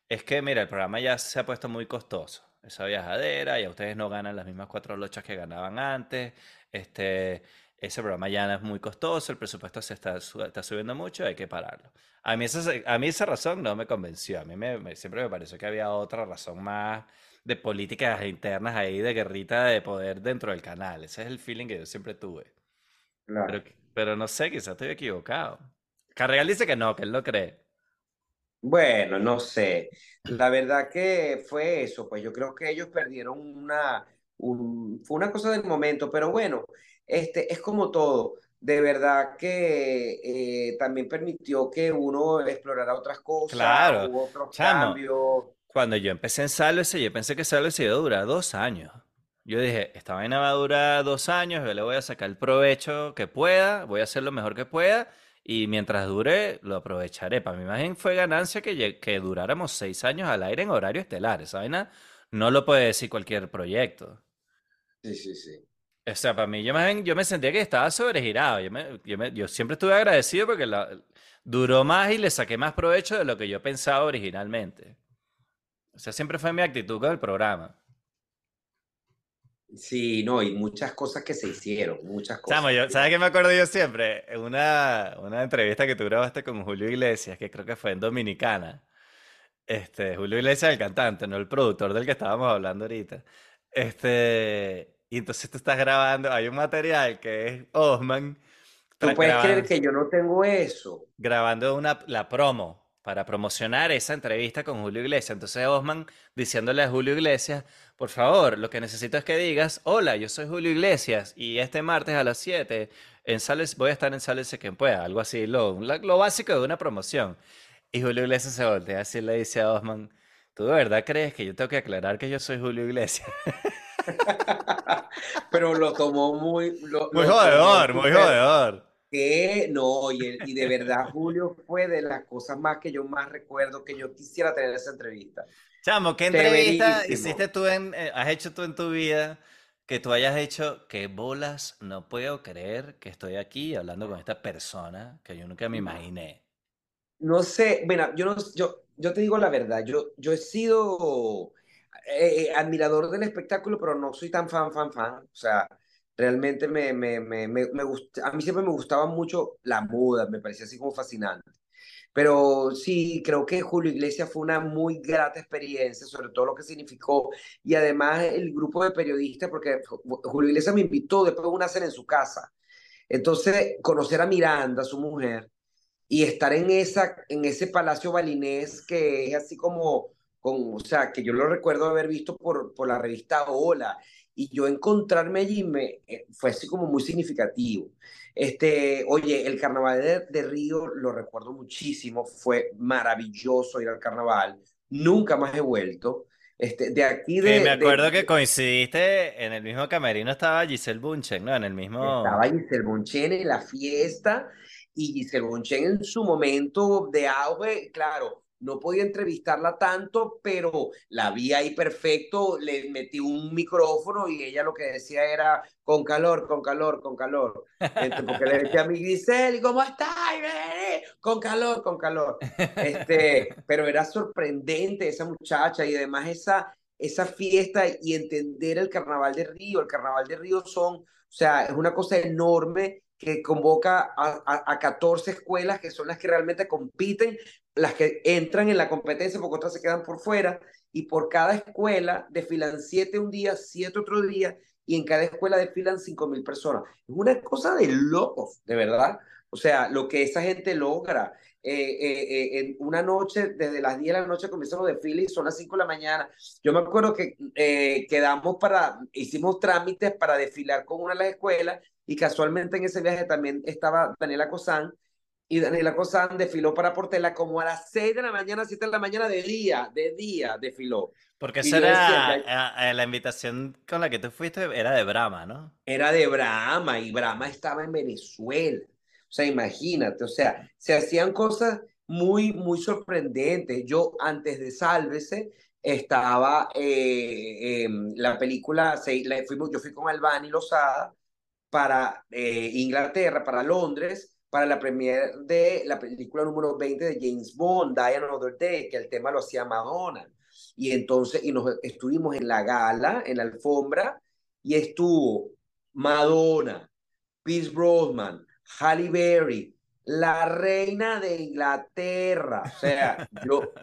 es que, mira, el programa ya se ha puesto muy costoso. Esa viajadera, ya ustedes no ganan las mismas cuatro lochas que ganaban antes. Este, ese programa ya no es muy costoso, el presupuesto se está, su- está subiendo mucho, hay que pararlo. A mí, esa, a mí esa razón no me convenció. A mí me, me- siempre me pareció que había otra razón más de políticas internas ahí, de guerrita de poder dentro del canal. Ese es el feeling que yo siempre tuve. Pero, Claro. pero no sé, quizás estoy equivocado. Carregal dice que no, que él no cree. Bueno, no sé. La verdad que fue eso, pues yo creo que ellos perdieron una, un- fue una cosa del momento, pero bueno, este, es como todo. De verdad que eh, también permitió que uno explorara otras cosas, Claro, hubo otros chamo. cambios. Cuando yo empecé en Sálvese, yo pensé que Sálvese iba a durar dos años. Yo dije, esta vaina va a durar dos años, yo le voy a sacar el provecho que pueda, voy a hacer lo mejor que pueda, y mientras dure, lo aprovecharé. Para más bien fue ganancia que, que duráramos seis años al aire en horario estelar. Esa vaina no lo puede decir cualquier proyecto. Sí, sí, sí. O sea, para mí, yo, bien- yo me sentía que estaba sobregirado. Yo, me- yo, me- yo siempre estuve agradecido porque la- duró más y le saqué más provecho de lo que yo pensaba originalmente. O sea, siempre fue mi actitud con el programa. Sí, no, y muchas cosas que se hicieron, muchas cosas. yo, ¿sabes qué me acuerdo yo siempre? Una, una entrevista que tú grabaste con Julio Iglesias, que creo que fue en Dominicana. Este, Julio Iglesias, el cantante, no el productor del que estábamos hablando ahorita. Este, y entonces tú estás grabando, hay un material que es Osman ¿Tú puedes creer que yo no tengo eso? grabando una, la promo para promocionar esa entrevista con Julio Iglesias. Entonces Osman diciéndole a Julio Iglesias, por favor, lo que necesito es que digas, hola, yo soy Julio Iglesias y este martes a las 7 en Sales, voy a estar en Sales quien pueda, algo así, lo, lo básico de una promoción. Y Julio Iglesias se voltea así le dice a Osman, ¿tú de verdad crees que yo tengo que aclarar que yo soy Julio Iglesias? Pero lo tomó muy, lo, Muy lo tomó jodedor, muy súper jodedor. que no, y, el- y de verdad Julio fue de las cosas más que yo más recuerdo que yo quisiera tener esa entrevista. Chamo, ¿qué entrevista Severísimo. hiciste tú en, eh, has hecho tú en tu vida que tú hayas hecho qué bolas? No puedo creer que estoy aquí hablando con esta persona que yo nunca me imaginé. No sé, mira, yo no, yo, yo te digo la verdad, yo, yo he sido eh, eh, admirador del espectáculo, pero no soy tan fan, fan, fan. O sea, realmente me, me, me, me, me gust- a mí siempre me gustaba mucho la moda, me parecía así como fascinante. Pero sí, creo que Julio Iglesias fue una muy grata experiencia, sobre todo lo que significó. Y además el grupo de periodistas, porque Julio Iglesias me invitó después de una cena en su casa. Entonces, conocer a Miranda, su mujer, y estar en, esa, en ese Palacio Balinés que es así como, con, o sea, que yo lo recuerdo haber visto por, por la revista Hola, y yo encontrarme allí me, eh, fue así como muy significativo. Este, oye, el carnaval de, Río lo recuerdo muchísimo, fue maravilloso ir al carnaval, nunca más he vuelto. Este, de aquí de, me acuerdo que coincidiste en el mismo camerino estaba Giselle Bunchen, ¿no? En el mismo estaba Giselle Bunchen en la fiesta y Giselle Bunchen en su momento de auge, claro, no podía entrevistarla tanto, pero la vi ahí perfecto, le metí un micrófono y ella lo que decía era con calor, con calor, con calor. Este, porque le decía a mi Giselle, ¿cómo estás? Con calor, con calor. Este, pero era sorprendente esa muchacha y además esa, esa fiesta y entender el carnaval de Río. El carnaval de Río son, o sea, es una cosa enorme que convoca a, a, 14 escuelas que son las que realmente compiten, las que entran en la competencia porque otras se quedan por fuera y por cada escuela desfilan siete un día, siete otro día y en cada escuela desfilan cinco mil personas. Es una cosa de locos, de verdad. O sea, lo que esa gente logra. Eh, eh, eh, en una noche, desde las 10 de la noche comienzan los desfiles y son las 5 de la mañana. Yo me acuerdo que quedamos para, hicimos trámites para desfilar con una de las escuelas y casualmente en ese viaje también estaba Daniela Cosán y Daniela Cosán desfiló para Portela como a las 6 de la mañana, 7 de la mañana de día, de día desfiló. Porque esa era la invitación con la que tú fuiste, era de Brahma, ¿no? Era de Brahma y Brahma estaba en Venezuela. O sea, imagínate, o sea, se hacían cosas muy, muy sorprendentes. Yo antes de Sálvese estaba eh, la película, la, fuimos, yo fui con Albani Lozada para eh, Inglaterra, para Londres, para la premiere de la película número 20 de James Bond, Die Another Day, que el tema lo hacía Madonna. Y entonces, y nos estuvimos en la gala, en la alfombra, y estuvo Madonna, Pierce Brosnan, Halle Berry, la reina de Inglaterra. O sea, yo,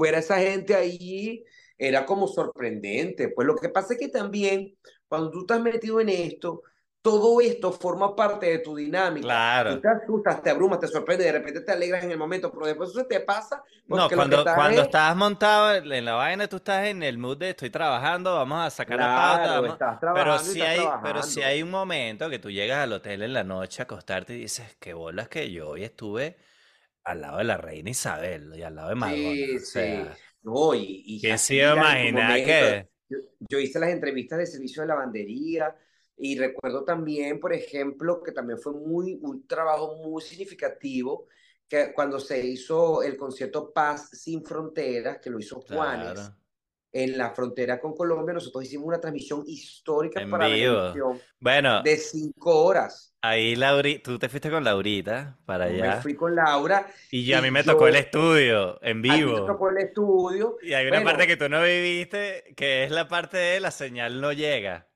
ver a esa gente ahí era como sorprendente. Pues lo que pasa es que también, cuando tú estás metido en esto, todo esto forma parte de tu dinámica. Claro. Tú te asustas, te abrumas, te sorprende, de repente te alegras en el momento, pero después eso te pasa. No, cuando, cuando estás montado en la vaina, tú estás en el mood de estoy trabajando, vamos a sacar la pata. pero si hay, pero si hay un momento que tú llegas al hotel en la noche a acostarte y dices, qué bolas que yo hoy estuve al lado de la reina Isabel y al lado de Madonna. Sí, sí. No, y, y ¿Quién se iba que...? Yo, yo hice las entrevistas de servicio de lavandería, y recuerdo también, por ejemplo, que también fue muy, un trabajo muy significativo que cuando se hizo el concierto Paz sin Fronteras, que lo hizo Juanes, en la frontera con Colombia, nosotros hicimos una transmisión histórica para la televisión bueno, de cinco horas. Ahí, Lauri, tú te fuiste con Laurita para allá. Me fui con Laura. Y, a mí me tocó el estudio, en vivo. A mí me tocó el estudio. Y hay una parte que tú no viviste, que es la parte de la señal no llega.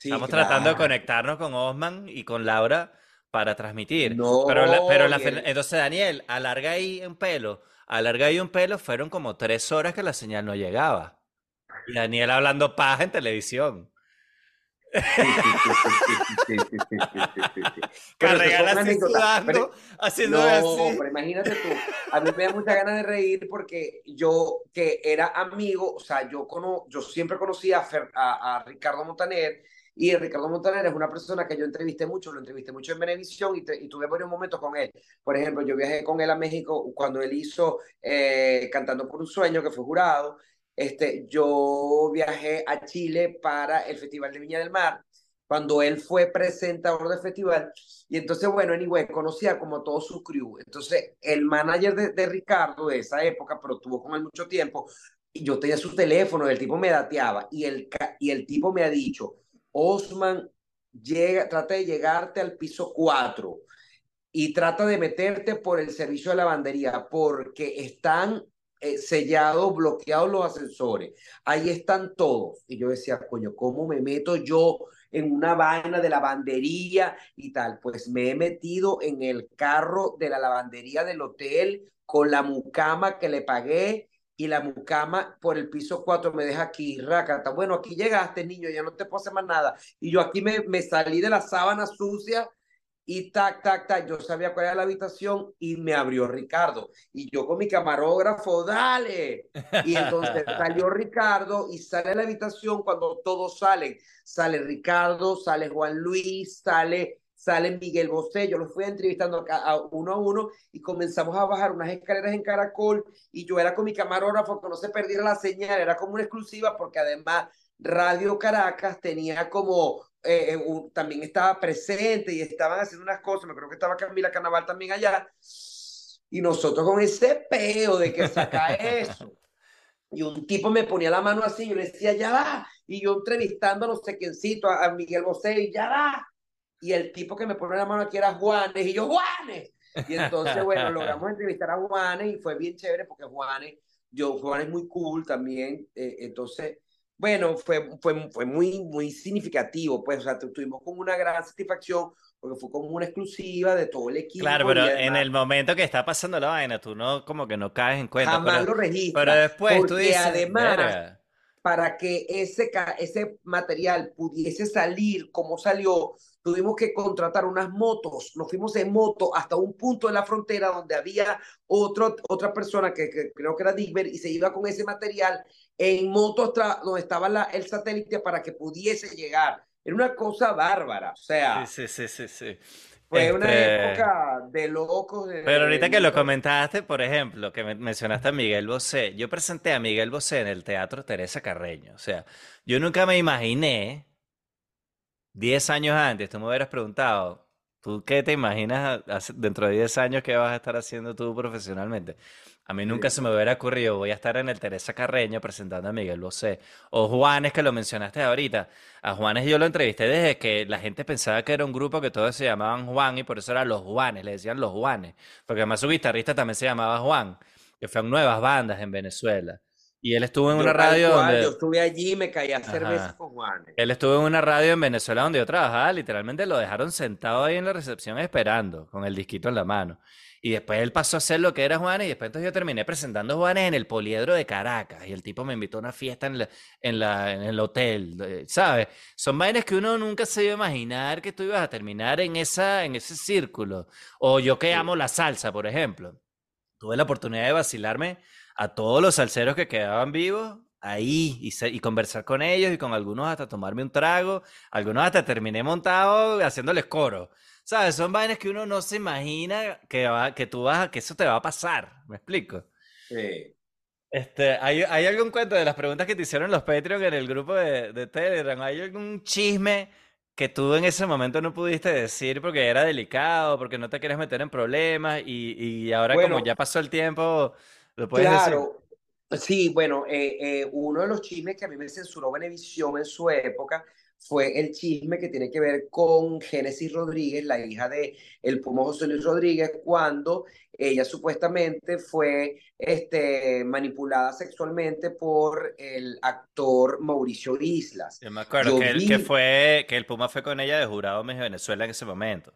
Estamos tratando de conectarnos con Osman y con Laura para transmitir. No, pero, pero entonces, Daniel, alarga ahí un pelo. Alarga ahí un pelo, fueron como tres horas que la señal no llegaba. Y Daniel hablando paja en televisión. Carregar así sudando, haciendo no, pero imagínate tú, a mí me da mucha ganas de reír porque yo, que era amigo, o sea, yo, cono, yo siempre conocí a, a Ricardo Montaner y Ricardo Montaner es una persona que yo entrevisté mucho, lo entrevisté mucho en Venevisión y, y, tuve varios momentos con él. Por ejemplo, yo viajé con él a México cuando él hizo eh, Cantando por un Sueño, que fue jurado. Este, yo viajé a Chile para el Festival de Viña del Mar, cuando él fue presentador del festival. Y entonces, bueno, anyway, conocía como todo su crew. Entonces, el manager de, de Ricardo de esa época, pero tuvo con él mucho tiempo, y yo tenía su teléfono, el tipo me dateaba, y el, y el tipo me ha dicho, Osman llega, trata de llegarte al piso 4 y trata de meterte por el servicio de lavandería porque están eh, sellados, bloqueados los ascensores. Ahí están todos. Y yo decía, coño, ¿cómo me meto yo en una vaina de lavandería y tal. Pues me he metido en el carro de la lavandería del hotel con la mucama que le pagué y la mucama por el piso 4 me deja aquí, racata. Bueno, aquí llegaste, niño, ya no te puedo hacer más nada. Y yo aquí me, me salí de la sábana sucia y tac, tac, tac, yo sabía cuál era la habitación y me abrió Ricardo. Y yo con mi camarógrafo, dale. Y entonces salió Ricardo y sale a la habitación cuando todos salen. Sale Ricardo, sale Juan Luis, sale, sale Miguel Bosé. Yo lo fui entrevistando a uno a uno y comenzamos a bajar unas escaleras en Caracol y yo era con mi camarógrafo que no se perdiera la señal, era como una exclusiva porque además Radio Caracas tenía como eh, eh, también estaba presente y estaban haciendo unas cosas, me creo que estaba Camila Carnaval también allá, y nosotros con ese peo de que saca eso. Y un tipo me ponía la mano así, yo le decía, ya va, y yo entrevistando a no sé a, Miguel Bosé, ya va. Y el tipo que me pone la mano aquí era Juanes, y yo, Juanes. Y entonces, bueno, logramos entrevistar a Juanes y fue bien chévere porque Juanes, yo, Juanes es muy cool también, eh, entonces bueno, fue, fue, fue muy, muy significativo, pues, o sea, tuvimos como una gran satisfacción porque fue como una exclusiva de todo el equipo. Claro, pero en el momento que está pasando la vaina, tú no, como que no caes en cuenta. Jamás lo registras. Pero después tú dices, además, para que ese, ese material pudiese salir como salió, tuvimos que contratar unas motos, nos fuimos en moto hasta un punto de la frontera donde había otro, otra persona que, que creo que era Digber y se iba con ese material en moto donde estaba la, el satélite para que pudiese llegar. Era una cosa bárbara, o sea. Sí, sí, sí, sí. Fue una este, época de locos. Pero ahorita que lo comentaste, por ejemplo, que mencionaste a Miguel Bosé, yo presenté a Miguel Bosé en el Teatro Teresa Carreño. O sea, yo nunca me imaginé, 10 años antes, tú me hubieras preguntado, ¿tú qué te imaginas dentro de 10 años que vas a estar haciendo tú profesionalmente? A mí nunca se me hubiera ocurrido, voy a estar en el Teresa Carreño presentando a Miguel Bosé. O Juanes, que lo mencionaste ahorita. A Juanes yo lo entrevisté desde que la gente pensaba que era un grupo que todos se llamaban Juan y por eso eran los Juanes, le decían los Juanes. Porque además su guitarrista también se llamaba Juan, que fueron nuevas bandas en Venezuela. Y él estuvo en una radio donde... Yo estuve allí y me caí a cerveza con Juanes. Él estuvo en una radio en Venezuela donde yo trabajaba, literalmente lo dejaron sentado ahí en la recepción esperando, con el disquito en la mano. Y después él pasó a ser lo que era Juanes y después entonces yo terminé presentando a Juanes en el Poliedro de Caracas y el tipo me invitó a una fiesta en, en, la, en el hotel, ¿sabes? Son vainas que uno nunca se iba a imaginar que tú ibas a terminar en, esa, en ese círculo. O yo que amo la salsa, por ejemplo. Tuve la oportunidad de vacilarme a todos los salseros que quedaban vivos ahí y, y, conversar con ellos y con algunos hasta tomarme un trago, algunos hasta terminé montado haciéndoles coro. ¿Sabes? Son vainas que uno no se imagina que, va, que tú vas a, que eso te va a pasar. ¿Me explico? Sí. Este, ¿hay, ¿Hay algún cuento de las preguntas que te hicieron los Patreon en el grupo de, de Telegram? ¿Hay algún chisme que tú en ese momento no pudiste decir porque era delicado, porque no te quieres meter en problemas y, y ahora como ya pasó el tiempo, lo puedes claro. Sí, bueno, eh, eh, uno de los chismes que a mí me censuró Venevisión en su época fue el chisme que tiene que ver con Génesis Rodríguez, la hija de el Puma José Luis Rodríguez, cuando ella supuestamente fue este, manipulada sexualmente por el actor Mauricio Islas. Yo me acuerdo que, que, fue, que el Puma fue con ella de jurado en Venezuela en ese momento.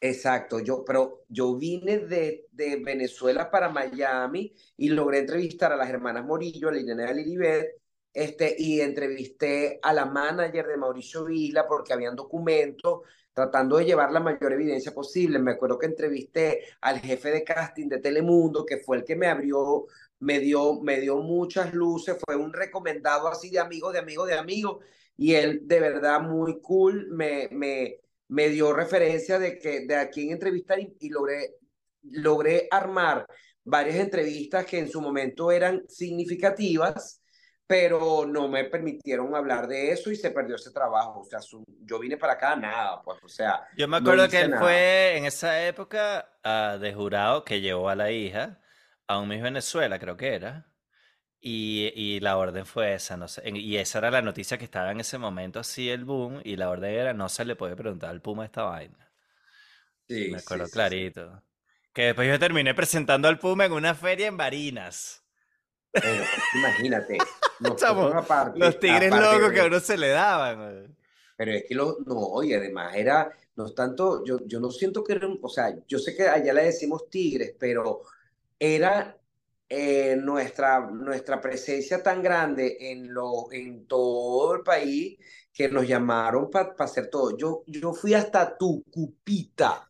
Exacto, yo, pero yo vine de, de Venezuela para Miami y logré entrevistar a las hermanas Morillo, a Liliana Lilibet, este, y entrevisté a la manager de Mauricio Vila porque habían documentos tratando de llevar la mayor evidencia posible. Me acuerdo que entrevisté al jefe de casting de Telemundo, que fue el que me abrió, me dio, me dio muchas luces, fue un recomendado así de amigo, de amigo, de amigo, y él de verdad muy cool me, me, me dio referencia de, que, de a quién entrevistar y, y logré, logré armar varias entrevistas que en su momento eran significativas pero no me permitieron hablar de eso y se perdió ese trabajo. O sea, yo vine para acá nada, pues, o sea. Yo me acuerdo que él fue en esa época uh, de jurado que llevó a la hija a un Miss Venezuela, creo que era. Y, y, la orden fue esa, no sé. Y esa era la noticia que estaba en ese momento, así el boom. Y la orden era: no se le puede preguntar al Puma esta vaina. Sí. Me acuerdo clarito. Que después yo terminé presentando al Puma en una feria en Barinas. imagínate. los tigres locos que a uno se le daban. Pero es que lo, no, y además era, no es tanto, yo, yo no siento que era, un- o sea, yo sé que allá le decimos tigres, pero era eh, nuestra, nuestra presencia tan grande en, lo, en todo el país que nos llamaron para hacer todo. Yo, yo fui hasta Tucupita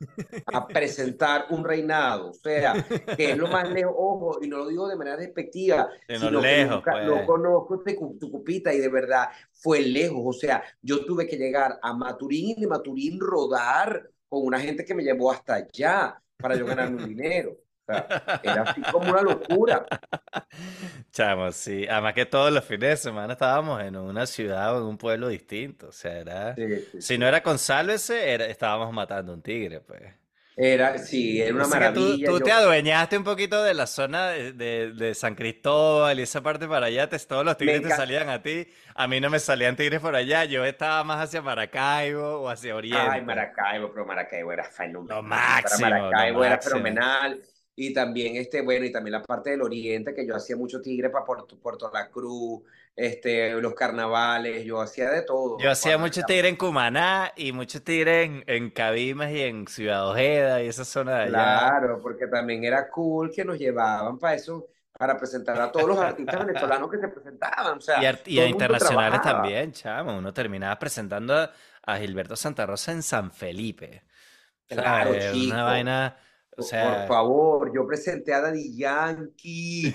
a presentar un reinado, o sea, que es lo más lejos, ojo, y no lo digo de manera despectiva, De no sino que lejos, nunca, pues. no conozco Tucu- Tucupita y de verdad fue lejos, o sea, yo tuve que llegar a Maturín y de Maturín rodar con una gente que me llevó hasta allá para yo ganarme un dinero. Sea, era así como una locura. Chamo, sí. Además que todos los fines de semana estábamos en una ciudad o en un pueblo distinto. O sea, era... Sí, sí, Si no era con Sálvese, era... estábamos matando un tigre, pues. Era, sí, era una tú, maravilla. tú yo- te adueñaste un poquito de la zona de, de- de San Cristóbal y esa parte para allá, te- todos los tigres te salían a ti, a mí no me salían tigres por allá, yo estaba más hacia Maracaibo o hacia Oriente. Ay, Maracaibo, pero Maracaibo era fenomenal. Lo máximo, Para Maracaibo lo era fenomenal. Y también, este, bueno, y también la parte del oriente, que yo hacía mucho tigre para Puerto, Puerto La Cruz, este, los carnavales, yo hacía de todo. Yo hacía mucho tigre en Cumaná y mucho tigre en, en Cabimas y en Ciudad Ojeda y esa zona de allá. Claro, porque también era cool que nos llevaban para eso, para presentar a todos los artistas venezolanos que se presentaban. O sea, Y, art- y a internacionales también, chamo. Uno terminaba presentando a, a Gilberto Santa Rosa en San Felipe. Claro, ¿sabes? chico. Una vaina, o Por- sea, Por favor, yo presenté a Daddy Yankee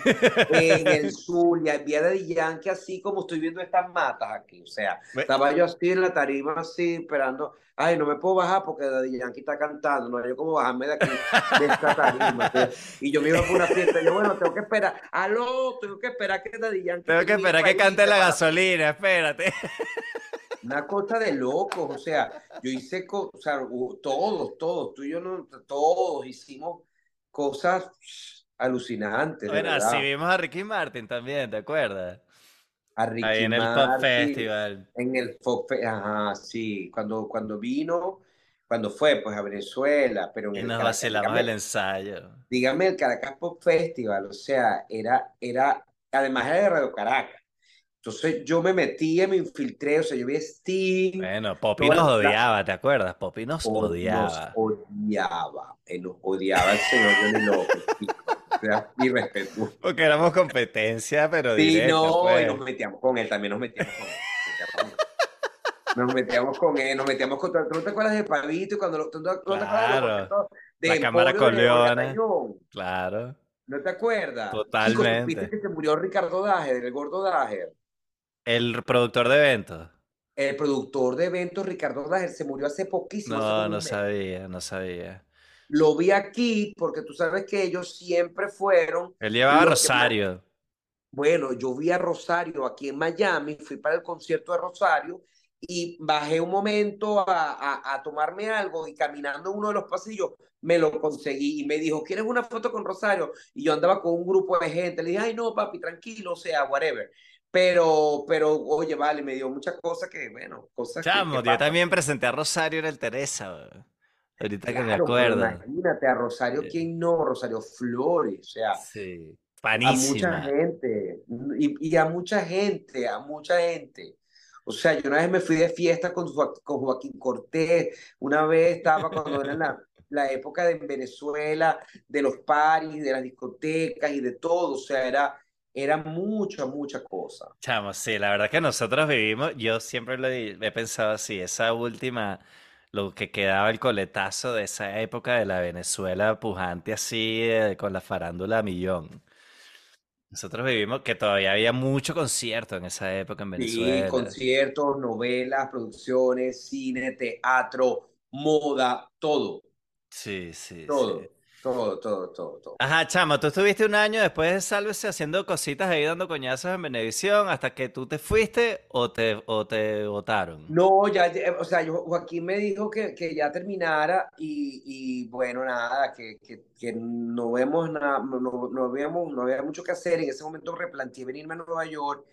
en el Zulia, vi a Daddy Yankee así como estoy viendo estas matas aquí, o sea, estaba yo así en la tarima así esperando, ay, no me puedo bajar porque Daddy Yankee está cantando, no hay yo como bajarme de aquí, de esta tarima, y yo me iba por una fiesta, y yo, bueno, tengo que esperar, aló, tengo que esperar que Daddy Yankee tengo que esperar que cante la gasolina, espérate. Una cosa de locos, o sea, yo hice, o sea, todos, todos, tú y yo, no, todos hicimos cosas alucinantes, Bueno, así vimos a Ricky Martin también, ¿te acuerdas? A Ricky Ahí en el Pop Festival. En el Pop Fe- ajá, sí, cuando, cuando vino, cuando fue, pues, a Venezuela, pero en Y el nos Caracas, vacilamos dígame, el ensayo. dígame el Caracas Pop Festival, o sea, era, era, además era de Radio Caracas. Entonces yo me metía, me infiltré, o sea, yo vi a Sting, Bueno, Poppy nos odiaba, ¿te acuerdas? Poppy nos o- nos odiaba. odiaba, él nos odiaba el señor Johnny López, chico. O sea, irrespetuoso. Porque éramos competencia, pero Sí, no, pues. y nos metíamos con él, también nos metíamos con él. Nos metíamos con él, nos metíamos con ¿Tú no te acuerdas de Pavito y cuando lo, tú no te acuerdas de Claro. de La Cámara Corleone. Tañón? Claro. ¿No te acuerdas? Totalmente. ¿supiste que se murió Ricardo Dager, el gordo Dager? El productor de eventos. El productor de eventos, Ricardo Dager, se murió hace poquísimo. No, no mes. sabía, no sabía. Lo vi aquí porque tú sabes que ellos siempre fueron Él llevaba a que Rosario. Bueno, yo vi a Rosario aquí en Miami, fui para el concierto de Rosario y bajé un momento a, a- a tomarme algo y caminando uno de los pasillos me lo conseguí y me dijo, ¿quieres una foto con Rosario? Y yo andaba con un grupo de gente, le dije, ay no, papi, tranquilo, o sea, whatever. Pero, pero, oye, vale, me dio muchas cosas que, bueno, cosas que- Chamo, que yo pasan. también presenté a Rosario en el Teresa, weón. Ahorita que me Claro, acuerdo. imagínate, a Rosario. ¿quién no? Rosario Flores, o sea, Sí. a mucha Panísima. gente, y, y a mucha gente, a mucha gente. O sea, yo una vez me fui de fiesta con, con Joaquín Cortés, una vez estaba cuando era la, la época de Venezuela, de los paris, de las discotecas y de todo, o sea, era, era mucha, mucha cosa. Chamo, sí, la verdad que nosotros vivimos, yo siempre lo he, he pensado así, esa última, lo que quedaba el coletazo de esa época de la Venezuela pujante así, eh, con la farándula a millón. Nosotros vivimos que todavía había mucho concierto en esa época en Sí, Venezuela. conciertos, novelas, producciones, cine, teatro, moda, todo, Sí, sí, todo, sí. Todo, todo, todo, todo. Ajá, chamo, tú estuviste un año después de Sálvese haciendo cositas ahí dando coñazos en Venevisión hasta que tú te fuiste o te, o te votaron. No, ya, o sea, yo, Joaquín me dijo que, que ya terminara y, y bueno, nada, que, que, que no vemos nada, no, no, no habíamos, no había mucho que hacer. En ese momento replanteé venirme a Nueva York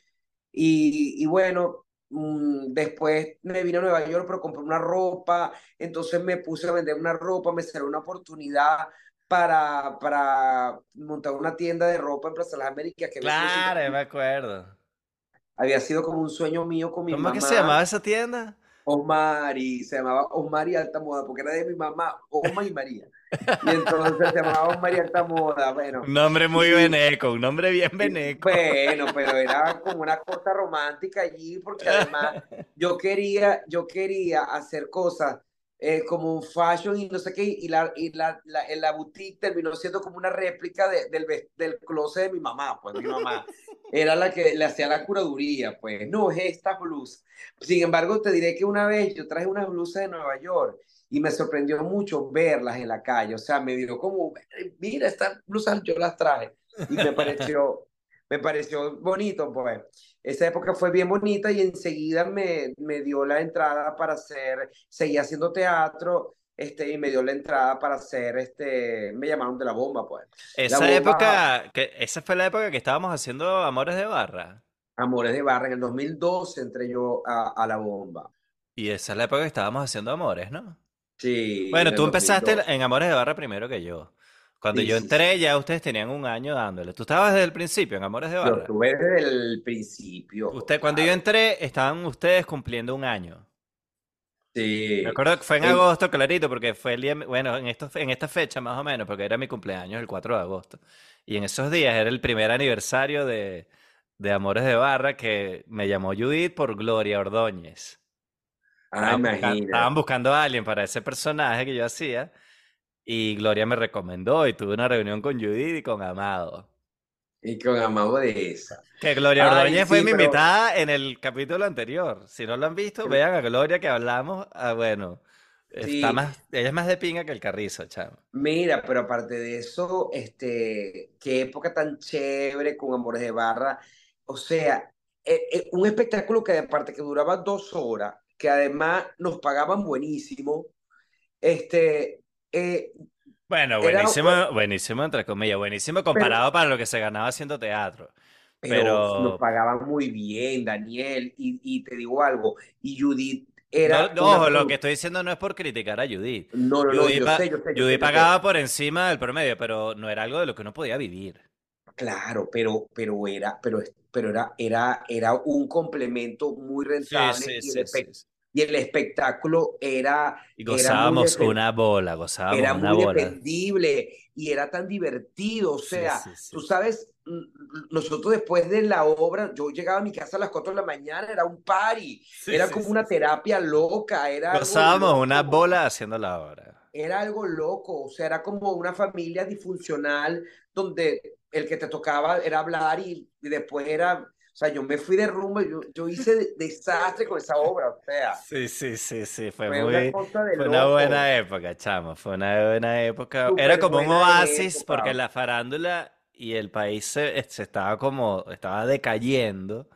y, y bueno, mm, después me vine a Nueva York, pero compré una ropa, entonces me puse a vender una ropa, me salió una oportunidad para, para montar una tienda de ropa en Plaza Las Américas, que había sido Claro, me acuerdo. había sido como un sueño mío con mi ¿Cómo es que se mamá. llamaba esa tienda? Osmari, se llamaba Osmari Altamoda, porque era de mi mamá, Osma y María. Y entonces se llamaba Osmari Altamoda, bueno. Un nombre muy veneco, un nombre bien veneco. Bueno, pero era como una cosa romántica allí, porque además yo quería, yo quería hacer cosas eh, como un fashion y no sé qué, y la, y la, la, la boutique terminó siendo como una réplica de, del, del closet de mi mamá, pues mi mamá era la que le hacía la curaduría, pues no, es esta blusa. Sin embargo, te diré que una vez yo traje unas blusas de Nueva York y me sorprendió mucho verlas en la calle, o sea, me dio como, mira, estas blusas yo las traje y me pareció, me pareció bonito, pues esa época fue bien bonita y enseguida me, me dio la entrada para hacer, seguía haciendo teatro, este, y me dio la entrada para hacer, este, me llamaron de la bomba, pues. Esa época, que, esa fue la época que estábamos haciendo Amores de Barra. Amores de Barra, en el 2012 entré yo a, a la bomba. Y esa es la época que estábamos haciendo Amores, ¿no? Sí. Bueno, tú empezaste en Amores de Barra primero que yo. Cuando yo entré, ya ustedes tenían un año dándole. ¿Tú estabas desde el principio en Amores de Barra? Yo estuve desde el principio. Usted, cuando yo entré, estaban ustedes cumpliendo un año. Sí. Me acuerdo que fue en agosto, clarito, porque fue el día, bueno, en, esto, en esta fecha más o menos, porque era mi cumpleaños el 4 de agosto. Y en esos días era el primer aniversario de, de Amores de Barra que me llamó Judith por Gloria Ordóñez. Ah, estaban, estaban buscando a alguien para ese personaje que yo hacía. Y Gloria me recomendó y tuve una reunión con Judith y con Amado. Y con Amado de esa. Que Gloria Ordóñez fue mi invitada en el capítulo anterior. Si no lo han visto, vean a Gloria que hablamos. Ah, bueno, está más, ella es más de pinga que el carrizo, chamo. Mira, pero aparte de eso, este, qué época tan chévere con Amores de Barra. O sea, eh, eh, un espectáculo que aparte que duraba dos horas, que además nos pagaban buenísimo, este, eh, bueno, buenísimo, buenísimo entre comillas, buenísimo comparado para lo que se ganaba haciendo teatro. Pero, nos pagaban muy bien, Daniel, y, te digo algo, y Judith era... No, lo que estoy diciendo no es por criticar a Judith. No, no, Judith, no, yo sé, Judith pagaba por encima del promedio, pero no era algo de lo que uno podía vivir. Claro, pero, pero era, pero, pero era, era, era un complemento muy rentable. Sí, sí, sí, y el espectáculo era... Y gozábamos una bola, gozábamos era una muy bola. y era tan divertido, o sea, tú sabes, nosotros después de la obra, yo llegaba a mi casa a las 4 de la mañana, era un party, era como una terapia loca, era... Gozábamos una bola haciendo la obra. Era algo loco, o sea, era como una familia disfuncional donde el que te tocaba era hablar y, y después era sea, yo me fui de rumbo, yo, yo hice desastre con esa obra, o sea. Sí, sí, sí, sí, fue, muy, una, fue una buena época, chamo, fue una buena época. Era como un oasis porque la farándula y el país se, se, estaba como, estaba decayendo,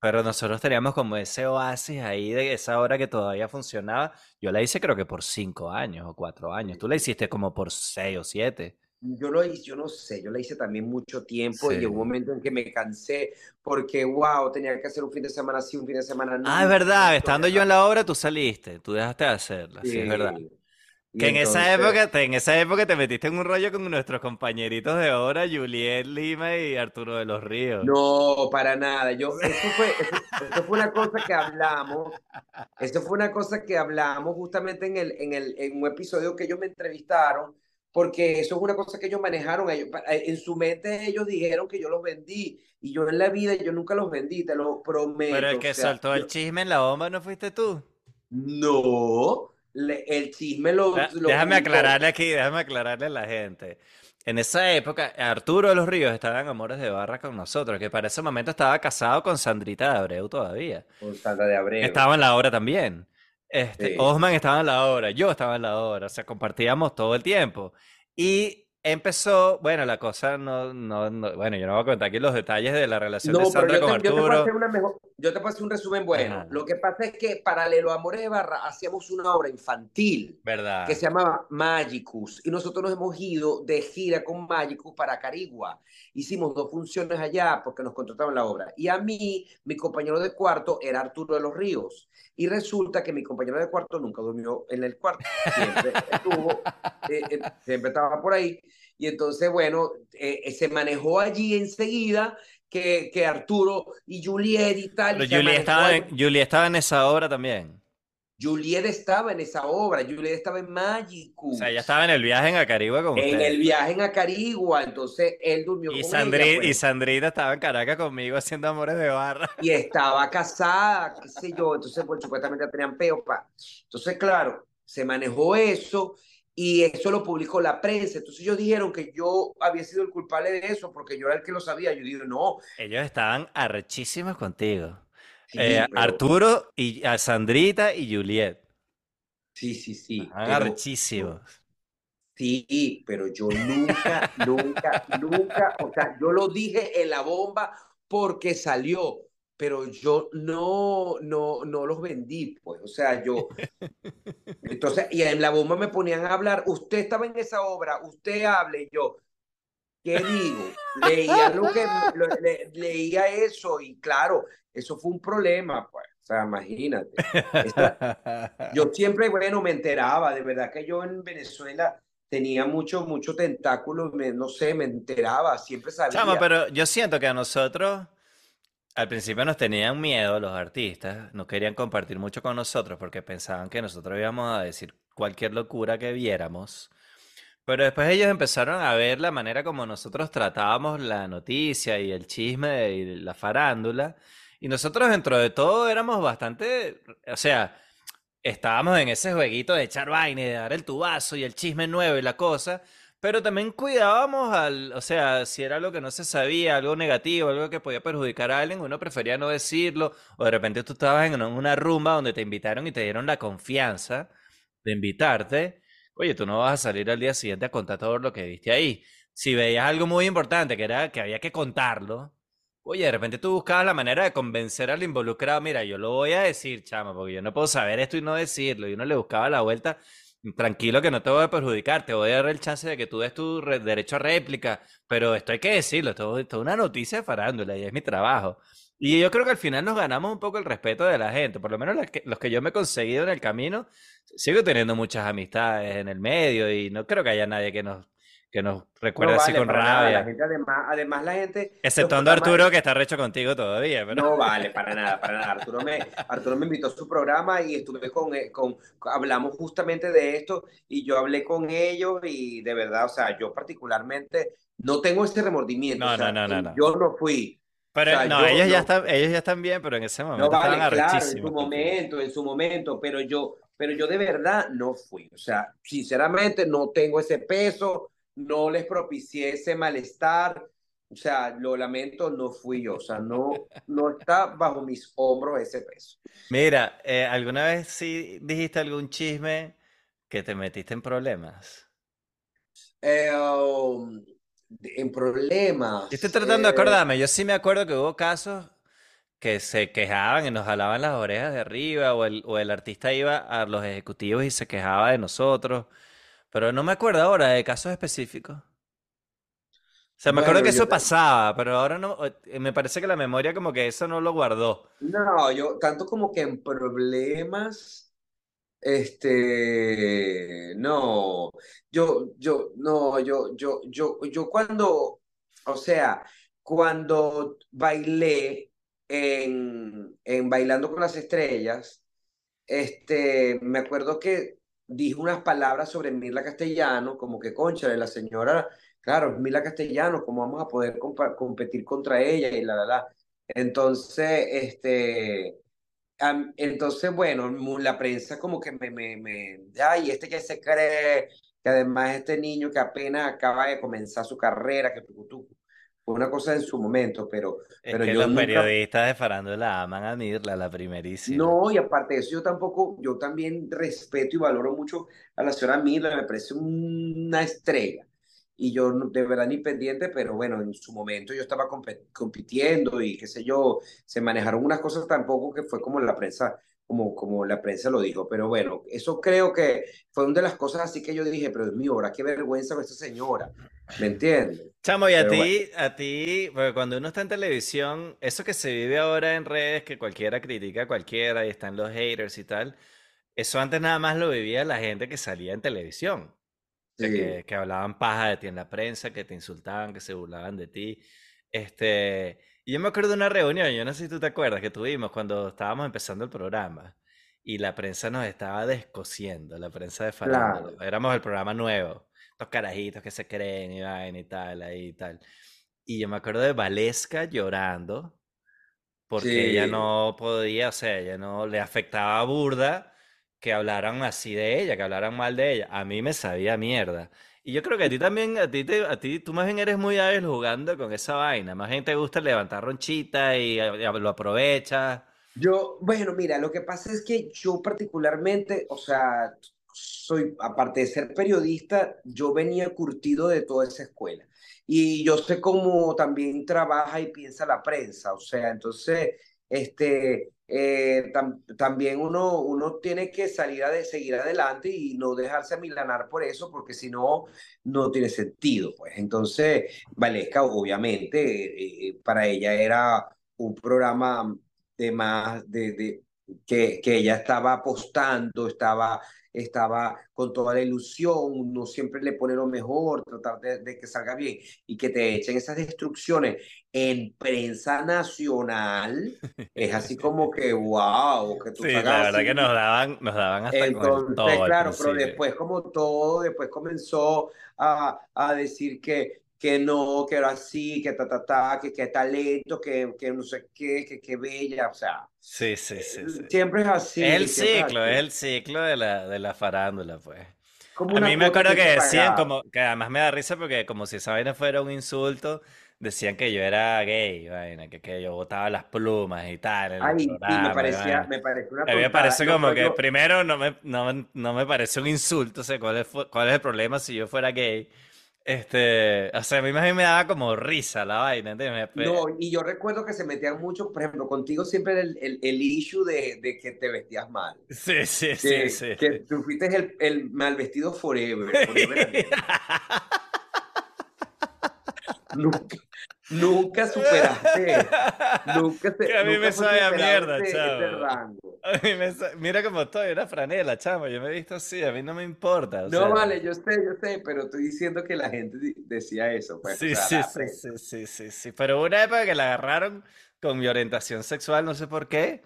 pero nosotros teníamos como ese oasis ahí de esa obra que todavía funcionaba. Yo la hice creo que por cinco años o cuatro años, tú la hiciste como por seis o siete. Yo lo hice, yo no sé, yo la hice también mucho tiempo y llegó un momento en que me cansé porque, wow, tenía que hacer un fin de semana así, un fin de semana no. Ah, es verdad, estando yo en la obra tú saliste, tú dejaste de hacerla, sí, es verdad. Que en esa época, te, en esa época te metiste en un rollo con nuestros compañeritos de obra, Juliet Lima y Arturo de los Ríos. No, para nada. Yo, eso fue, eso, fue una cosa que hablamos. Eso fue una cosa que hablamos justamente en el, en el, en un episodio que ellos me entrevistaron porque eso es una cosa que ellos manejaron. Ellos, eh, en su mente ellos dijeron que yo los vendí y yo en la vida yo nunca los vendí, te lo prometo. Pero el que o sea, saltó el chisme en la bomba no fuiste tú. No, le, el chisme lo, lo Déjame aclararle aquí, déjame aclararle a la gente. En esa época, Arturo de los Ríos estaba en Amores de Barra con nosotros, que para ese momento estaba casado con Sandrita de Abreu todavía. Con Sandra de Abreu. Estaba en la obra también. Este, sí. Osman estaba en la obra, yo estaba en la obra, o sea, compartíamos todo el tiempo. Y empezó, bueno, la cosa no, no, no, bueno, yo no voy a contar aquí los detalles de la relación no, de Sandra pero yo con te, Arturo. Yo te, hacer una mejor, yo te hacer un resumen bueno. Ajá. Lo que pasa es que paralelo a Amores de Barra hacíamos una obra infantil ¿verdad? que se llamaba Magicus y nosotros nos hemos ido de gira con Magicus para Carigua. Hicimos dos funciones allá porque nos contrataron la obra. Y a mí, mi compañero de cuarto era Arturo de los Ríos. Y resulta que mi compañero de cuarto nunca durmió en el cuarto. Siempre estuvo, eh, eh, siempre estaba por ahí. Y entonces, bueno, eh, se manejó allí enseguida que, que Arturo y Juliet y tal. Pero Juliet estaba, en, Juliet estaba en esa obra también. Juliet estaba en esa obra, Juliet estaba en Magicus. O sea, ella estaba en el viaje en Acarigua con En usted. el viaje en Acarigua, entonces él durmió Y, con Sandri- ella, pues. y Sandrita estaba en Caracas conmigo haciendo amores de barra. y estaba casada, qué sé yo, entonces pues supuestamente tenían peo, pa. Entonces, claro, se manejó eso y eso lo publicó la prensa. Entonces ellos dijeron que yo había sido el culpable de eso porque yo era el que lo sabía. Yo digo, no, Ellos estaban arrechísimos contigo. Sí, Eh, pero- Arturo y a Sandrita y Juliet. sí, sí, sí, arrechísimos. Sí, pero yo nunca, nunca, nunca, o sea, yo lo dije en la bomba porque salió, pero yo no, no, no los vendí, pues, o sea, yo, entonces, y en la bomba me ponían a hablar, usted estaba en esa obra, usted hable, y yo, ¿qué digo? Leía lo que, lo- le- leía eso, y claro, eso fue un problema, pues, o sea, imagínate. Esta- yo siempre, bueno, me enteraba, de verdad que yo en Venezuela tenía mucho, mucho tentáculo, me- no sé, me enteraba, siempre sabía. Chamo, pero yo siento que a nosotros al principio nos tenían miedo los artistas, no querían compartir mucho con nosotros porque pensaban que nosotros íbamos a decir cualquier locura que viéramos. Pero después ellos empezaron a ver la manera como nosotros tratábamos la noticia y el chisme y la farándula. Y nosotros dentro de todo éramos bastante, o sea, estábamos en ese jueguito de echar vaina y de dar el tubazo y el chisme nuevo y la cosa. Pero también cuidábamos al, o sea, si era algo que no se sabía, algo negativo, algo que podía perjudicar a alguien, uno prefería no decirlo, o de repente tú estabas en una rumba donde te invitaron y te dieron la confianza de invitarte, oye, tú no vas a salir al día siguiente a contar todo lo que viste ahí. Si veías algo muy importante, que era que había que contarlo, oye, de repente tú buscabas la manera de convencer al involucrado, mira, yo lo voy a decir, chama, porque yo no puedo saber esto y no decirlo, y uno le buscaba la vuelta Tranquilo que no te voy a perjudicar, te voy a dar el chance de que tú des tu re- derecho a réplica, pero esto hay que decirlo, esto, esto es una noticia de farándula y es mi trabajo. Y yo creo que al final nos ganamos un poco el respeto de la gente, por lo menos las que- los que yo me he conseguido en el camino, sigo teniendo muchas amistades en el medio y no creo que haya nadie que nos, que nos recuerde No así vale con para nada, la rabia, gente además, además la gente... los exceptuando a Arturo que está recho contigo todavía, pero... No vale, para nada, para nada. Arturo me, Arturo me invitó a su programa y estuve con, eh, con, hablamos justamente de esto y yo hablé con ellos y de verdad, o sea, yo particularmente no tengo ese remordimiento. No, o sea, no, no, no, no. Yo no fui. Pero o sea, no, yo ellos ya no- están, ellos ya están bien, pero en ese momento No vale, estaban claro, en su momento, en su momento, pero yo, pero yo de verdad no fui. O sea, sinceramente no tengo ese peso, no les propicié ese malestar. O sea, lo lamento, no fui yo. O sea, no, no está bajo mis hombros ese peso. Mira, eh, ¿alguna vez sí dijiste algún chisme que te metiste en problemas? Eh, um, en problemas. Yo estoy tratando de eh, acordarme, yo sí me acuerdo que hubo casos que se quejaban y nos jalaban las orejas de arriba o el, o el artista iba a los ejecutivos y se quejaba de nosotros, pero no me acuerdo ahora de casos específicos. O sea, me acuerdo Bueno, que eso pasaba, pero ahora no, eh, me parece que la memoria como que eso no lo guardó. No, yo tanto como que en problemas, este, no, yo, yo, no, yo, yo, yo, yo cuando, o sea, cuando bailé en, en Bailando con las Estrellas, este, me acuerdo que dije unas palabras sobre Mirla Castellano, como que, cónchale, la señora, claro, Mirla Castellano, ¿cómo vamos a poder competir contra ella? Y la, la, la. Entonces, este, am- entonces, bueno, la prensa como que me, me, me, ay, este que se cree, que además este niño que apenas acaba de comenzar su carrera, que fue una cosa en su momento, pero, Es pero que yo los nunca periodistas de farándula aman a Mirla, la primerísima. no, y aparte de eso, yo tampoco, yo también respeto y valoro mucho a la señora Mirla, me parece una estrella. Y yo de verdad ni pendiente, pero bueno, en su momento yo estaba compitiendo y qué sé yo, se manejaron unas cosas tampoco que fue como la prensa, como, como la prensa lo dijo. Pero bueno, eso creo que fue una de las cosas así que yo dije, pero Dios mío, ahora qué vergüenza con esta señora, ¿me entiendes? Chamo, y a Pero ti, a ti, porque cuando uno está en televisión, eso que se vive ahora en redes, que cualquiera critica a cualquiera y están los haters y tal, eso antes nada más lo vivía la gente que salía en televisión. Sea, Sí. que, que hablaban paja de ti en la prensa, que te insultaban, que se burlaban de ti. Este, y yo me acuerdo de una reunión, yo no sé si tú te acuerdas, que tuvimos cuando estábamos empezando el programa. y la prensa nos estaba descosiendo, la prensa de farándula. Éramos el programa nuevo, los carajitos que se creen y vaina y tal, ahí y tal. Y yo me acuerdo de Valesca llorando porque ella no podía, o sea, ella no le afectaba a burda que hablaran así de ella, que hablaran mal de ella. A mí me sabía mierda. Y yo creo que a ti también, a ti, a ti, tú más bien eres muy hábil jugando con esa vaina. Más bien te gusta levantar ronchita y, lo aprovechas. Yo, bueno, mira, lo que pasa es que yo particularmente, o sea, soy, aparte de ser periodista, yo venía curtido de toda esa escuela. Y yo sé cómo también trabaja y piensa la prensa, o sea, entonces, este, eh, también uno, uno tiene que salir a seguir adelante y no dejarse amilanar por eso, porque si no, no tiene sentido, pues. Entonces, Valesca, obviamente, eh, eh, para ella era un programa de más, de que, que ella estaba apostando, estaba estaba con toda la ilusión, no siempre le pone lo mejor, tratar de, que salga bien y que te echen esas destrucciones en prensa nacional, es así como que wow, que tú sí, la verdad que nos daban, nos daban hasta Entonces, todo claro, pero después como todo, después comenzó a, a decir que que no, que era así, que ta, ta, ta, que qué talento, que, que no sé qué, que qué bella, o sea. Sí, sí, sí. sí. Siempre es así. El ciclo, es, el ciclo de la, de la farándula, pues. a mí me acuerdo que decían, como, que además me da risa porque como si esa vaina fuera un insulto, decían que yo era gay, vaina, que, que yo botaba las plumas y tal. En Ay, programa, me parecía, me parecía una A mí me parece como que, primero, no me, no, no me parece un insulto, o sea, ¿cuál es, ¿cuál es el problema si yo fuera gay? Este, o sea, a mí me daba como risa la vaina, ¿entiendes? No, y yo recuerdo que se metían mucho, por ejemplo, contigo siempre el, el, el issue de, de, que te vestías mal. Sí, sí, sí, sí. Que tú fuiste el, el mal vestido forever. forever nunca, nunca superaste. Nunca se, que a mí me sabe a mierda, chavo. A mí me Mira cómo estoy, una franela, chavo. Yo me he visto así, a mí no me importa. no, vale, yo sé, yo sé, pero estoy diciendo que la gente decía eso. Pues, sí, sí, sí, sí, sí, sí, sí. Pero una época que la agarraron con mi orientación sexual, no sé por qué.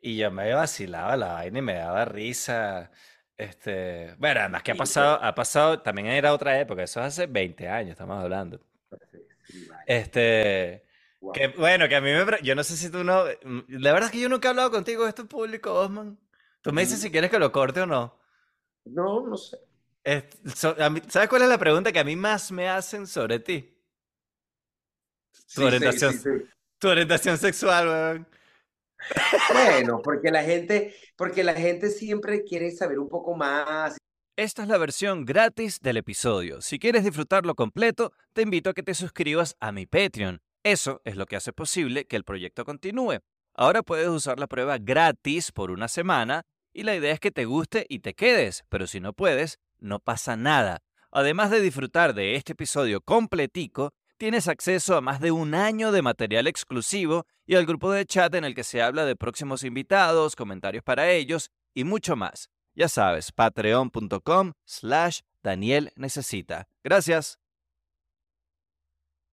Y yo me vacilaba la vaina y me daba risa. Este, bueno, además que ha pasado, ha pasado, también era otra época, eso hace 20 años, estamos hablando. Este, que, bueno, que a mí me... Yo no sé si tú no... Mm, la verdad es que yo nunca he hablado contigo de esto en público, Osman. Tú me dices si quieres que lo corte o no. No, no sé. ¿Sabes cuál es la pregunta que a mí más me hacen sobre ti? Tu, orientación, tu orientación sexual, weón. Bueno, porque la gente, porque la gente siempre quiere saber un poco más. Esta es la versión gratis del episodio. Si quieres disfrutarlo completo, te invito a que te suscribas a mi Patreon. Eso es lo que hace posible que el proyecto continúe. Ahora puedes usar la prueba gratis por una semana y la idea es que te guste y te quedes, pero si no puedes, no pasa nada. Además de disfrutar de este episodio completico, tienes acceso a más de un año de material exclusivo y al grupo de chat en el que se habla de próximos invitados, comentarios para ellos y mucho más. Ya sabes, patreon.com slash Daniel Necesita. Gracias.